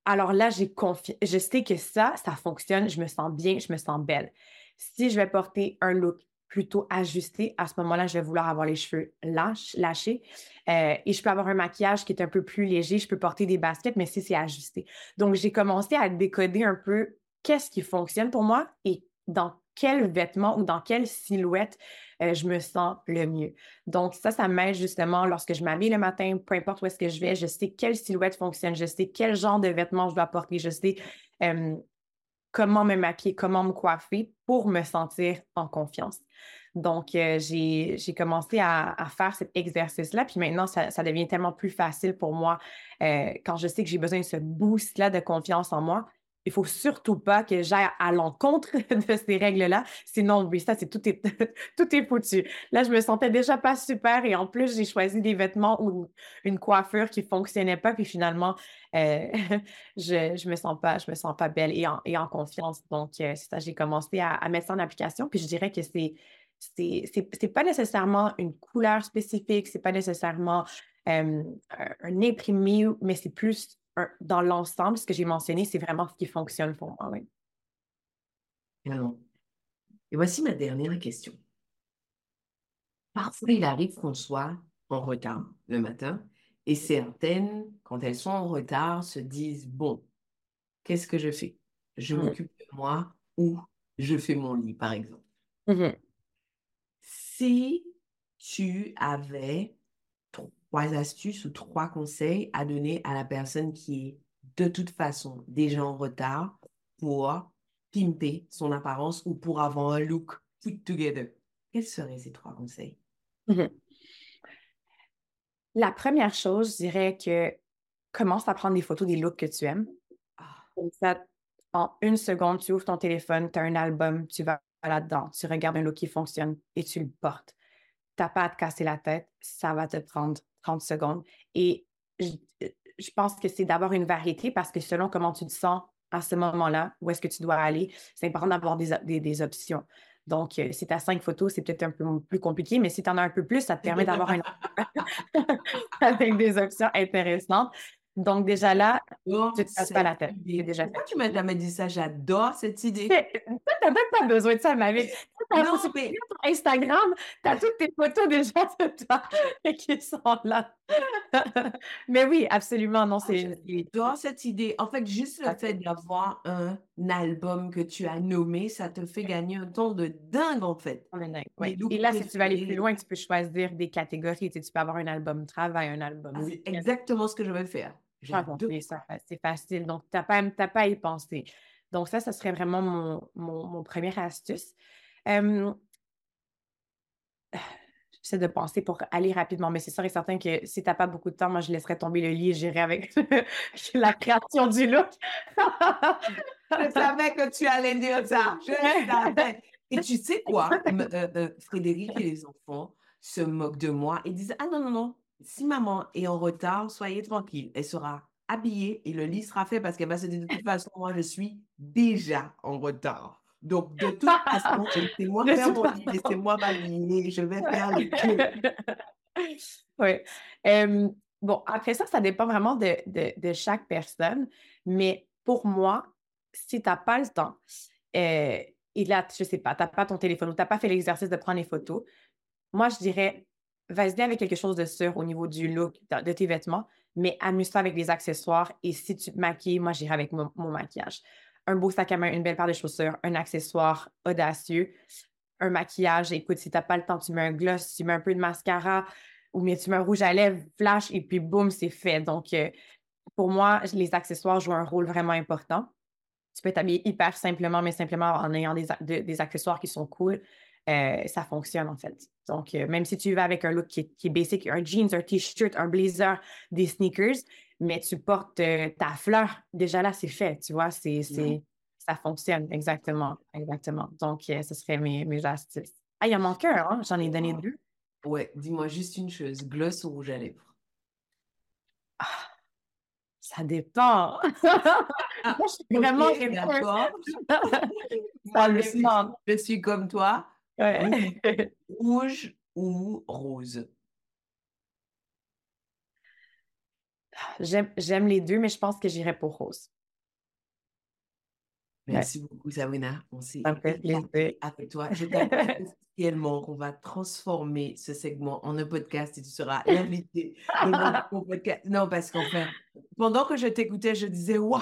Alors là, j'ai confiance. Je sais que ça, ça fonctionne, je me sens bien, je me sens belle. Si je vais porter un look plutôt ajusté, à ce moment-là, je vais vouloir avoir les cheveux lâchés. Euh, et je peux avoir un maquillage qui est un peu plus léger. Je peux porter des baskets, mais si c'est ajusté. Donc, j'ai commencé à décoder un peu qu'est-ce qui fonctionne pour moi et dans quel vêtement ou dans quelle silhouette euh, je me sens le mieux. Donc, ça, ça m'aide justement lorsque je m'habille le matin, peu importe où est-ce que je vais, je sais quelle silhouette fonctionne, je sais quel genre de vêtements je dois porter, je sais comment me maquiller, comment me coiffer pour me sentir en confiance. Donc, euh, j'ai commencé à, faire cet exercice-là. Puis maintenant, ça, devient tellement plus facile pour moi euh, quand je sais que j'ai besoin de ce boost-là de confiance en moi il faut surtout pas que j'aille à l'encontre de ces règles-là. Sinon, oui, ça, c'est tout est, tout est foutu. Là, je me sentais déjà pas super et en plus, j'ai choisi des vêtements ou une coiffure qui fonctionnait pas. Puis finalement, euh, je, je me sens pas, je me sens pas belle et en, et en confiance. Donc, euh, c'est ça, j'ai commencé à, mettre ça en application. Puis je dirais que c'est, c'est, pas nécessairement une couleur spécifique, c'est pas nécessairement euh, un imprimé, mais c'est plus dans l'ensemble, ce que j'ai mentionné, c'est vraiment ce qui fonctionne pour moi. Oui. Et voici ma dernière question. Parfois, il arrive qu'on soit en retard le matin et certaines, quand elles sont en retard, se disent, bon, qu'est-ce que je fais? Je mmh. m'occupe de moi ou je fais mon lit, par exemple. Mmh si tu avais trois astuces ou trois conseils à donner à la personne qui est de toute façon déjà en retard pour pimper son apparence ou pour avoir un look put together. Quels seraient ces trois conseils? Mhm. La première chose, je dirais que commence à prendre des photos des looks que tu aimes. Ah. en une seconde, tu ouvres ton téléphone, tu as un album, tu vas là-dedans, tu regardes un look qui fonctionne et tu le portes. Tu n'as pas à te casser la tête, ça va te prendre 30 secondes. Et je, pense que c'est d'avoir une variété parce que selon comment tu te sens à ce moment-là, où est-ce que tu dois aller, c'est important d'avoir des, des, options. Donc, euh, si tu as cinq photos, c'est peut-être un peu plus compliqué, mais si tu en as un peu plus, ça te permet d'avoir un avec des options intéressantes. Donc, déjà là, oh, tu ne te casses pas la tête. Déjà Pourquoi tu m'as jamais dit ça? J'adore cette idée. Tu n'as même pas besoin de ça, ma vie. non, mais... Instagram, tu as toutes tes photos déjà de toi qui sont là. mais oui, absolument, non, ah, c'est... J'adore cette idée. En fait, juste le fait d'avoir un album que tu as nommé, ça te fait gagner un temps de dingue, en fait. Oui. Et là, si tu vas aller plus loin, tu peux choisir des catégories. Tu, peux avoir un album travail, un album... Ah, c'est exactement ce que je veux faire. C'est facile. Donc, tu n'as pas, pas à y penser. Donc, ça, ce serait vraiment mon, mon, mon première astuce. J'essaie de penser pour aller rapidement, mais c'est sûr et certain que si tu n'as pas beaucoup de temps, moi, je laisserais tomber le lit et j'irai avec la création du look. je savais que tu allais dire ça. Je savais. Et tu sais quoi? Euh, euh, Frédéric et les enfants se moquent de moi et disent Ah non, non, non, si maman est en retard, soyez tranquille. Elle sera habillée et le lit sera fait parce qu'elle va se dire de toute façon, moi, je suis déjà en retard. Donc, de toute façon, laissez-moi faire mon lit, laissez-moi m'aligner, je vais faire le Oui. bon, après ça, ça dépend vraiment de, de, chaque personne, mais pour moi, si tu n'as pas le temps, euh, et là, je ne sais pas, tu n'as pas ton téléphone ou tu n'as pas fait l'exercice de prendre les photos, moi, je dirais, vas-y avec quelque chose de sûr au niveau du look de tes vêtements, mais amuse-toi avec les accessoires et si tu te maquilles, moi, j'irai avec mon, maquillage. Un beau sac à main, une belle paire de chaussures, un accessoire audacieux, un maquillage. Écoute, si tu n'as pas le temps, tu mets un gloss, tu mets un peu de mascara ou bien tu mets un rouge à lèvres, flash et puis boum, c'est fait. Donc, euh, pour moi, les accessoires jouent un rôle vraiment important. Tu peux t'habiller hyper simplement, mais simplement en ayant des, des accessoires qui sont cool. Euh, ça fonctionne en fait. Donc, euh, même si tu vas avec un look qui est, basic, un jeans, un t-shirt, un blazer, des sneakers, mais tu portes euh, ta fleur, déjà là, c'est fait, tu vois, c'est, ça fonctionne, exactement, exactement. Donc, ce serait mes, mes astuces. Ah, il en manque un, hein? j'en ai donné deux. Ouais, dis-moi juste une chose, gloss ou rouge à lèvres? Ah, ça dépend. Moi, je suis vraiment ça dépend. je suis comme toi. Rouge ou rose? J'aime les deux, mais je pense que j'irai pour rose. Merci beaucoup, Sabrina. On s'est avec toi. Je t'appelle officiellement qu'on va transformer ce segment en un podcast et tu seras invité mon podcast. Non, parce qu'en fait, pendant que je t'écoutais, je disais Waouh,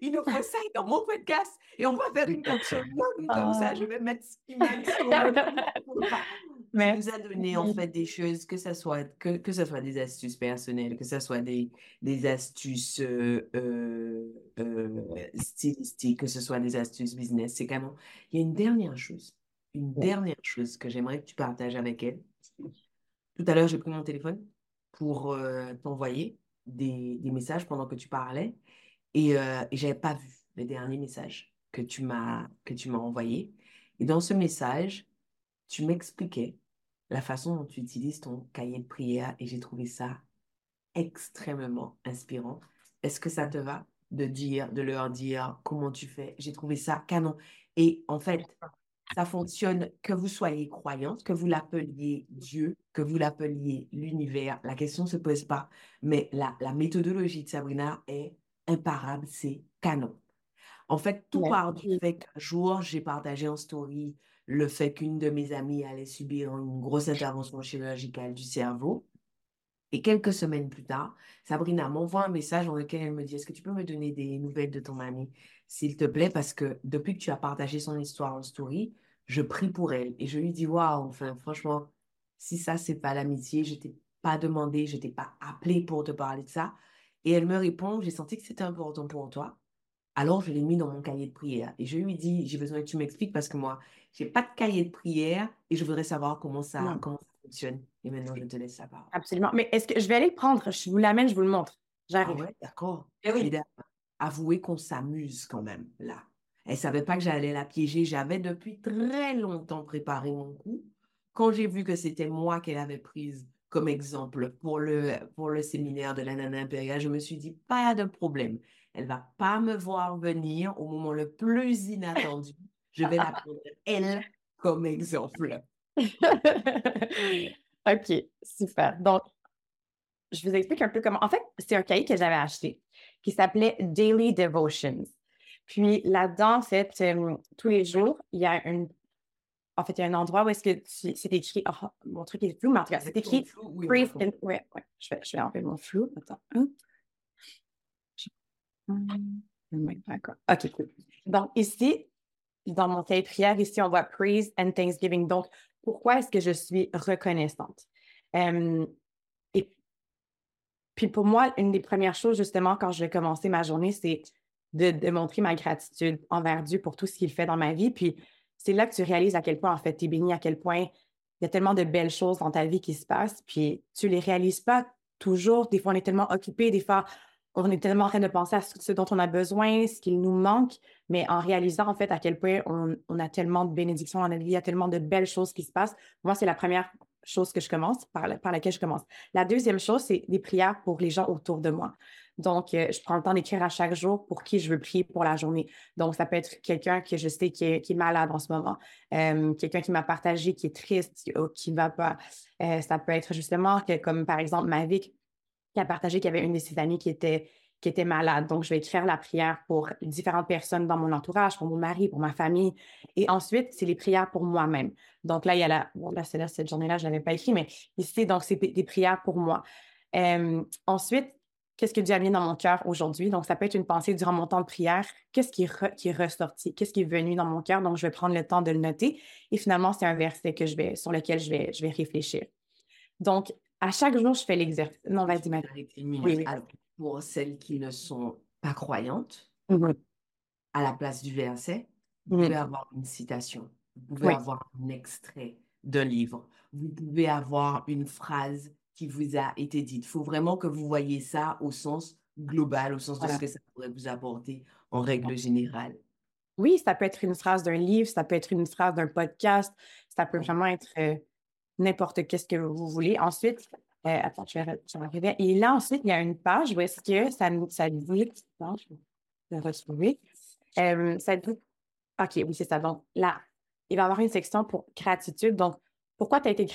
il nous fait ça dans mon podcast et on va faire une cantion comme ça. Je vais mettre ce qu'il m'a Mais... nous a donné en fait des choses, que ce soit, que, que ce soit des astuces personnelles, que ce soit des, des astuces euh, euh, euh, stylistiques, que ce soit des astuces business. C'est quand Il y a une dernière chose, une dernière chose que j'aimerais que tu partages avec elle. Tout à l'heure, j'ai pris mon téléphone pour t'envoyer des, des, messages pendant que tu parlais et, et je n'avais pas vu les derniers messages que tu m'as envoyés. Et dans ce message, tu m'expliquais la façon dont tu utilises ton cahier de prière et j'ai trouvé ça extrêmement inspirant. Est-ce que ça te va de dire, de leur dire comment tu fais? J'ai trouvé ça canon. Et en fait, ça fonctionne que vous soyez croyante, que vous l'appeliez Dieu, que vous l'appeliez l'univers. La question ne se pose pas. Mais la, la méthodologie de Sabrina est imparable, c'est canon. En fait, tout part du fait qu'un jour, j'ai partagé en story le fait qu'une de mes amies allait subir une grosse intervention chirurgicale du cerveau. Et quelques semaines plus tard, Sabrina m'envoie un message dans lequel elle me dit, est-ce que tu peux me donner des nouvelles de ton amie, s'il te plaît, parce que depuis que tu as partagé son histoire en story, je prie pour elle. Et je lui dis, waouh, enfin, franchement, si ça, c'est pas l'amitié, je t'ai pas demandé, je t'ai pas appelé pour te parler de ça. Et elle me répond, j'ai senti que c'était important pour toi. Alors, je l'ai mis dans mon cahier de prière. Et je lui dis, j'ai besoin que tu m'expliques parce que moi, je n'ai pas de cahier de prière et je voudrais savoir comment ça, comment ça fonctionne. Et maintenant, je te laisse savoir. Absolument. Mais est-ce que je vais aller le prendre? Je vous l'amène, je vous le montre. J'arrive. Ah ouais, d'accord. Eh oui. Avouez qu'on s'amuse quand même, là. Elle ne savait pas que j'allais la piéger. J'avais depuis très longtemps préparé mon coup. Quand j'ai vu que c'était moi qu'elle avait prise comme exemple pour le, pour le séminaire de la Nana Impériale, je me suis dit, pas de problème. Elle va pas me voir venir au moment le plus inattendu. Je vais la prendre, elle, comme exemple. OK, super. Donc, je vous explique un peu comment. En fait, c'est un cahier que j'avais acheté qui s'appelait Daily Devotions. Puis là-dedans, c'est euh, tous les jours, il y a une en fait, il y a un endroit où est-ce que c'est écrit, oh, mon truc est flou, mais en tout cas, c'est écrit oui, ouais, ouais, je vais, je vais enlever mon flou. Attends. OK, cool. Donc, ici, dans mon cahier de prière, ici, on voit Praise and Thanksgiving. Donc, pourquoi est-ce que je suis reconnaissante? et puis pour moi, une des premières choses, justement, quand je vais commencer ma journée, c'est de, de, montrer ma gratitude envers Dieu pour tout ce qu'il fait dans ma vie. Puis c'est là que tu réalises à quel point, en fait, tu es béni, à quel point il y a tellement de belles choses dans ta vie qui se passent, puis tu les réalises pas toujours. Des fois, on est tellement occupé, des fois, on est tellement en train de penser à ce dont on a besoin, ce qu'il nous manque, mais en réalisant en fait à quel point on, a tellement de bénédictions dans vie, il y a tellement de belles choses qui se passent. Moi, c'est la première chose que je commence, par, laquelle je commence. La deuxième chose, c'est des prières pour les gens autour de moi. Donc, euh, je prends le temps d'écrire à chaque jour pour qui je veux prier pour la journée. Donc, ça peut être quelqu'un que je sais qui est, malade en ce moment, euh, quelqu'un qui m'a partagé, qui est triste, qui ne va pas. Euh, ça peut être justement que, comme par exemple Mavic, qui a partagé qu'il y avait une de ses amies qui était, qui était malade. Donc, je vais écrire la prière pour différentes personnes dans mon entourage, pour mon mari, pour ma famille. Et ensuite, c'est les prières pour moi-même. Donc là, il y a la. Bon, là, c'est là, cette journée-là, je ne l'avais pas écrit, mais ici, donc, c'est des prières pour moi. Euh, ensuite, qu'est-ce que Dieu a mis dans mon cœur aujourd'hui? Donc, ça peut être une pensée durant mon temps de prière. Qu'est-ce qui, qui, est ressorti? Qu'est-ce qui est venu dans mon cœur? Donc, je vais prendre le temps de le noter. Et finalement, c'est un verset que je vais, sur lequel je vais, je vais réfléchir. Donc, à chaque jour, je fais l'exercice. Non, vas-y, Oui, Pour celles qui ne sont pas croyantes, mmh à la place du verset, vous mmh pouvez avoir une citation, vous pouvez avoir un extrait d'un livre, vous pouvez avoir une phrase qui vous a été dite. Il faut vraiment que vous voyez ça au sens global, au sens de ce que ça pourrait vous apporter en règle générale. Oui, ça peut être une phrase d'un livre, ça peut être une phrase d'un podcast, ça peut vraiment être euh, n'importe qu'est-ce que vous voulez. Ensuite, euh, attends, je vais, je Et là, ensuite, il y a une page où est-ce que ça, ça dit, non, je vais retrouver. Euh, ça dit, OK, oui, c'est ça. Donc là, il va y avoir une section pour gratitude. Donc, pourquoi tu as été,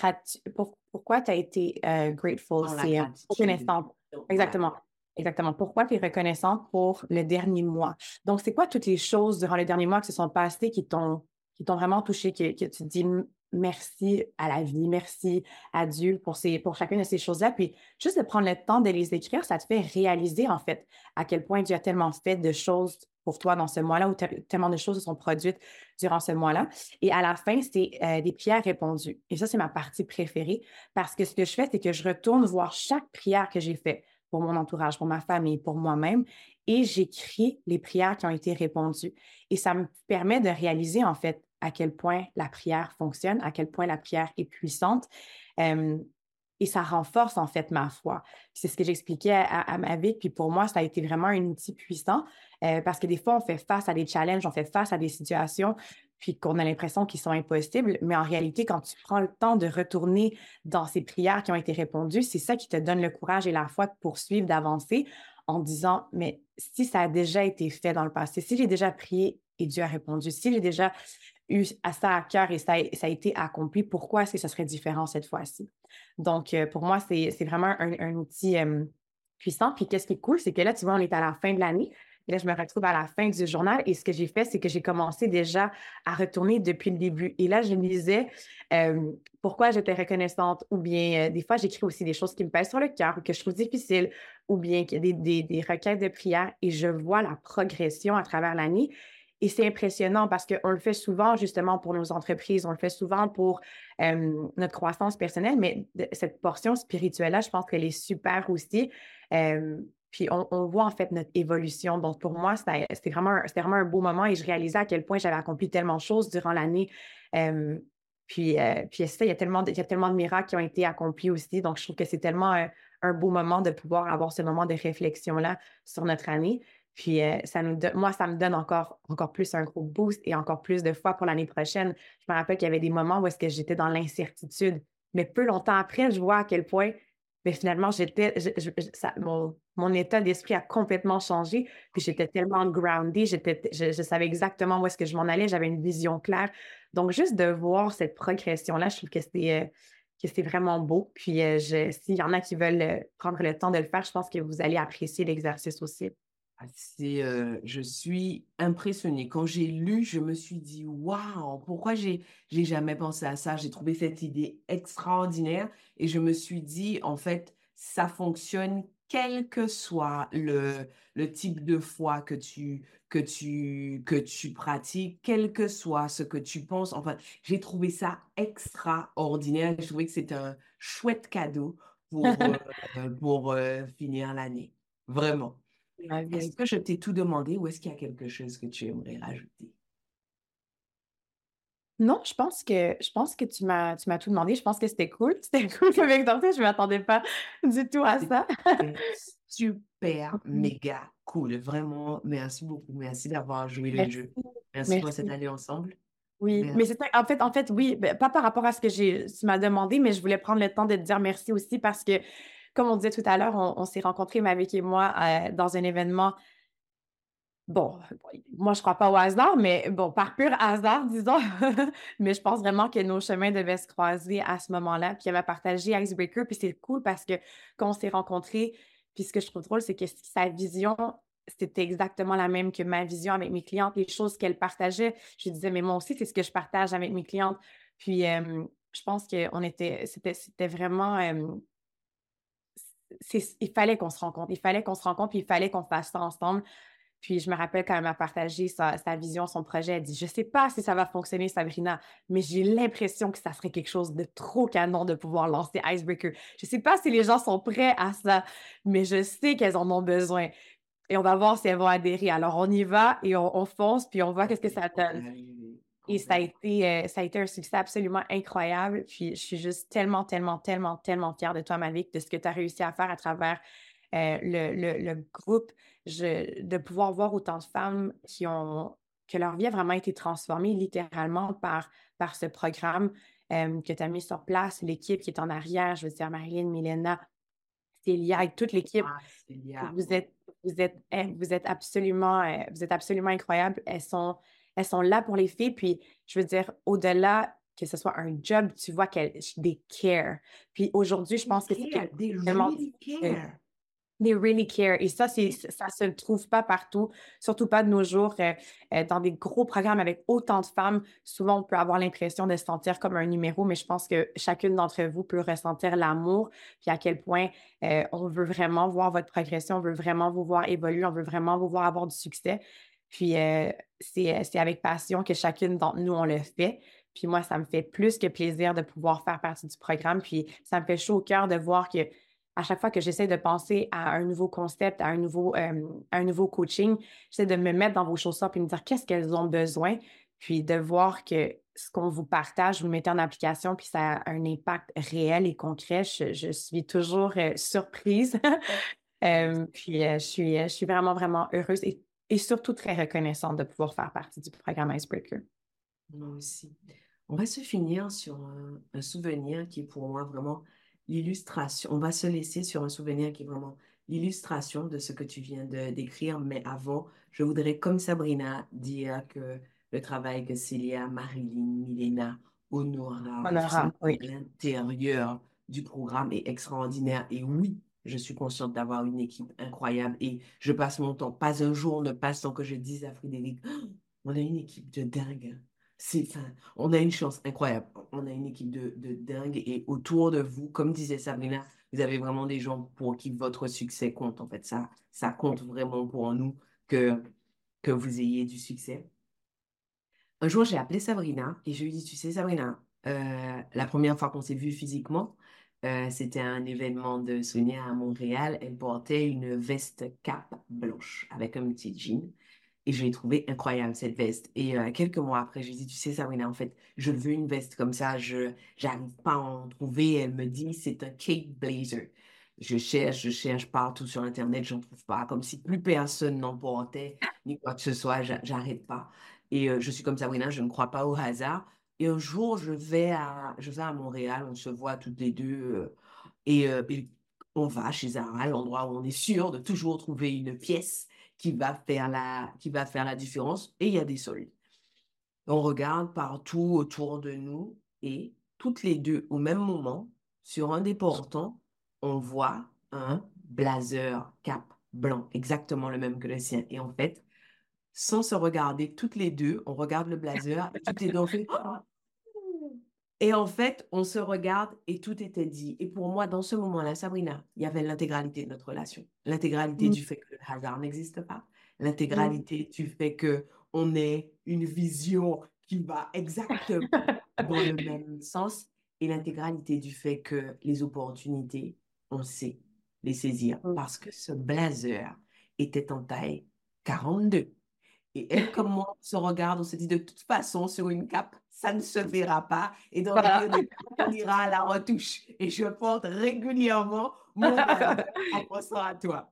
pourquoi as été euh, grateful? C'est reconnaissante. Exactement. Exactement. Pourquoi tu es reconnaissante pour le dernier mois? Donc, c'est quoi toutes les choses durant le dernier mois qui se sont passées qui t'ont qui t'ont vraiment touché, que, que tu te dis merci à la vie, merci à Dieu pour, chacune de ces choses-là. Puis juste de prendre le temps de les écrire, ça te fait réaliser en fait à quel point Dieu a tellement fait de choses pour toi dans ce mois-là, ou tellement de choses sont produites durant ce mois-là. Et à la fin, c'est euh, des prières répondues. Et ça, c'est ma partie préférée parce que ce que je fais, c'est que je retourne voir chaque prière que j'ai faite pour mon entourage, pour ma famille, pour moi-même, et j'écris les prières qui ont été répondues. Et ça me permet de réaliser en fait à quel point la prière fonctionne, à quel point la prière est puissante. et ça renforce en fait ma foi. C'est ce que j'expliquais à, ma vie. Puis pour moi, ça a été vraiment un outil puissant parce que des fois, on fait face à des challenges, on fait face à des situations, puis qu'on a l'impression qu'ils sont impossibles. Mais en réalité, quand tu prends le temps de retourner dans ces prières qui ont été répondues, c'est ça qui te donne le courage et la foi de poursuivre, d'avancer en disant, mais si ça a déjà été fait dans le passé, si j'ai déjà prié et Dieu a répondu, si j'ai déjà eu ça à cœur et ça a, été accompli, pourquoi est-ce que ça serait différent cette fois-ci? Donc, euh, pour moi, c'est vraiment un, outil puissant. Puis, qu'est-ce qui est cool, c'est que là, tu vois, on est à la fin de l'année. Et là, je me retrouve à la fin du journal et ce que j'ai fait, c'est que j'ai commencé déjà à retourner depuis le début. Et là, je me disais pourquoi j'étais reconnaissante? Ou bien euh, des fois, j'écris aussi des choses qui me pèsent sur le cœur ou que je trouve difficiles ou bien des, des, des requêtes de prière et je vois la progression à travers l'année. Et c'est impressionnant parce qu'on le fait souvent justement pour nos entreprises, on le fait souvent pour notre croissance personnelle, mais cette portion spirituelle-là, je pense qu'elle est super aussi. puis on, voit en fait notre évolution. Donc pour moi, c'était vraiment, vraiment un beau moment et je réalisais à quel point j'avais accompli tellement de choses durant l'année. puis, euh, puis ça, il y, a tellement de, il y a tellement de miracles qui ont été accomplis aussi. Donc je trouve que c'est tellement un beau moment de pouvoir avoir ce moment de réflexion-là sur notre année. Puis euh, ça nous moi, ça me donne encore, encore plus un gros boost et encore plus de foi pour l'année prochaine. Je me rappelle qu'il y avait des moments où est-ce que j'étais dans l'incertitude. Mais peu longtemps après, je vois à quel point mais finalement, j'étais, mon, état d'esprit a complètement changé. Puis j'étais tellement grounded, j'étais, je, savais exactement où est-ce que je m'en allais, j'avais une vision claire. Donc, juste de voir cette progression-là, je trouve que euh, que c'est vraiment beau. Puis, euh, s'il y en a qui veulent prendre le temps de le faire, je pense que vous allez apprécier l'exercice aussi. C'est, euh, je suis impressionnée. Quand j'ai lu, je me suis dit, waouh, pourquoi j'ai, j'ai jamais pensé à ça? J'ai trouvé cette idée extraordinaire et je me suis dit, en fait, ça fonctionne quel que soit le, le type de foi que tu, que, tu, que tu pratiques, quel que soit ce que tu penses. Enfin, j'ai trouvé ça extraordinaire. Je trouvais que c'est un chouette cadeau pour, euh, pour euh, finir l'année. Vraiment. Est-ce que je t'ai tout demandé ou est-ce qu'il y a quelque chose que tu aimerais rajouter? Non, je pense que je pense que tu m'as tu m'as tout demandé. Je pense que c'était cool. C'était cool comme exercice. Je ne m'attendais pas du tout à ça. super, méga cool. Vraiment, merci beaucoup. Merci d'avoir joué le jeu. Merci, pour cette année ensemble. Oui, mais c'est en fait, en fait, oui, ben, pas par rapport à ce que j'ai, tu m'as demandé, mais je voulais prendre le temps de te dire merci aussi parce que, comme on disait tout à l'heure, on, s'est rencontrés, Mavic et moi, euh, dans un événement Bon, moi, je ne crois pas au hasard, mais bon, par pur hasard, disons. mais je pense vraiment que nos chemins devaient se croiser à ce moment-là. Puis elle m'a partagé Icebreaker. Puis c'est cool parce que quand on s'est rencontrés, puis ce que je trouve drôle, c'est que sa vision, c'était exactement la même que ma vision avec mes clientes. Les choses qu'elle partageait, je disais, mais moi aussi, c'est ce que je partage avec mes clientes. Puis je pense qu'on était, c'était vraiment. Il fallait qu'on se rencontre. Il fallait qu'on se rencontre, puis il fallait qu'on fasse ça ensemble. Puis je me rappelle quand elle m'a partagé sa, vision, son projet, elle dit Je sais pas si ça va fonctionner, Sabrina, mais j'ai l'impression que ça serait quelque chose de trop canon de pouvoir lancer Icebreaker. Je sais pas si les gens sont prêts à ça, mais je sais qu'elles en ont besoin. Et on va voir si elles vont adhérer. Alors on y va et on, fonce, puis on voit qu'est-ce que ça donne. Et ça a, été, euh, ça a été un succès absolument incroyable. Puis je suis juste tellement, tellement, tellement, tellement fière de toi, Mavic, de ce que tu as réussi à faire à travers euh, le, groupe, de pouvoir voir autant de femmes qui ont, que leur vie a vraiment été transformée littéralement par, par ce programme euh, que tu as mis sur place, l'équipe qui est en arrière, je veux dire Marilyn, Milena, Célia et toute l'équipe. Ah, vous êtes, vous êtes, eh, vous êtes absolument, vous êtes absolument incroyables. Elles sont, elles sont là pour les filles. Puis, je veux dire, au-delà que ce soit un job, tu vois qu'elles des care. Puis aujourd'hui, je pense que c'est des really care. They really care. Et ça, c'est, ça se trouve pas partout, surtout pas de nos jours. Euh, euh, dans des gros programmes avec autant de femmes, souvent, on peut avoir l'impression de se sentir comme un numéro, mais je pense que chacune d'entre vous peut ressentir l'amour, puis à quel point euh, on veut vraiment voir votre progression, on veut vraiment vous voir évoluer, on veut vraiment vous voir avoir du succès. Puis c'est, c'est avec passion que chacune d'entre nous, on le fait. Puis moi, ça me fait plus que plaisir de pouvoir faire partie du programme. Puis ça me fait chaud au cœur de voir que à chaque fois que j'essaie de penser à un nouveau concept, à un nouveau, euh, un nouveau coaching, j'essaie de me mettre dans vos chaussures et me dire qu'est-ce qu'elles ont besoin, puis de voir que ce qu'on vous partage, vous le mettez en application, puis ça a un impact réel et concret. Je, suis toujours euh, surprise. Euh, puis je, suis, je suis vraiment, vraiment heureuse et, et, surtout très reconnaissante de pouvoir faire partie du programme Icebreaker. Moi aussi. On va se finir sur un, un souvenir qui est pour moi vraiment l'illustration. On va se laisser sur un souvenir qui est vraiment l'illustration de ce que tu viens de décrire. Mais avant, je voudrais, comme Sabrina, dire que le travail que Célia, Marilyn, Milena, Honora, à l'intérieur du programme est extraordinaire. Et oui, je suis consciente d'avoir une équipe incroyable et je passe mon temps. Pas un jour ne passe sans que je dise à Frédéric, on a une équipe de dingue on a une chance incroyable. On a une équipe de, de dingue et autour de vous, comme disait Sabrina, vous avez vraiment des gens pour qui votre succès compte. En fait, ça, ça compte vraiment pour nous que, que vous ayez du succès. Un jour, j'ai appelé Sabrina et je lui ai dit, tu sais, Sabrina, euh, la première fois qu'on s'est vu physiquement, euh, c'était un événement de Sonia à Montréal. Elle portait une veste cape blanche avec un petit jean. Et je l'ai trouvé incroyable, cette veste. Et euh, quelques mois après, je lui ai dit, tu sais, Sabrina, en fait, je veux une veste comme ça. Je n'arrive pas à en trouver. Elle me dit, c'est un Kate Blazer. Je cherche, je cherche partout sur Internet, je n'en trouve pas. Comme si plus personne n'en portait, ni quoi que ce soit, j'arrête pas. Et euh, je suis comme Sabrina, je ne crois pas au hasard. Et un jour, je vais à, je vais à Montréal, on se voit toutes les deux. Euh, et, et, on va chez Zara, l'endroit où on est sûr de toujours trouver une pièce qui va faire la, qui va faire la différence et il y a des soldes. On regarde partout autour de nous et toutes les deux au même moment, sur un des portants, on voit un blazer cap blanc, exactement le même que le sien. Et en fait, sans se regarder, toutes les deux, on regarde le blazer et toutes les deux, on fait et en fait, on se regarde et tout était dit. Et pour moi, dans ce moment-là, Sabrina, il y avait l'intégralité de notre relation. L'intégralité Mm. du fait que le hasard n'existe pas. Mm. L'intégralité du fait que on ait une vision qui va exactement dans le même sens. Et l'intégralité du fait que les opportunités, on sait les saisir. Mm. Parce que ce blazer était en taille 42. Et elle, comme moi, on se regarde, on se dit de toute façon, sur une cape, ça ne se verra pas. Et dans Voilà. on ira à la retouche. Et je porte régulièrement mon en pensant à toi.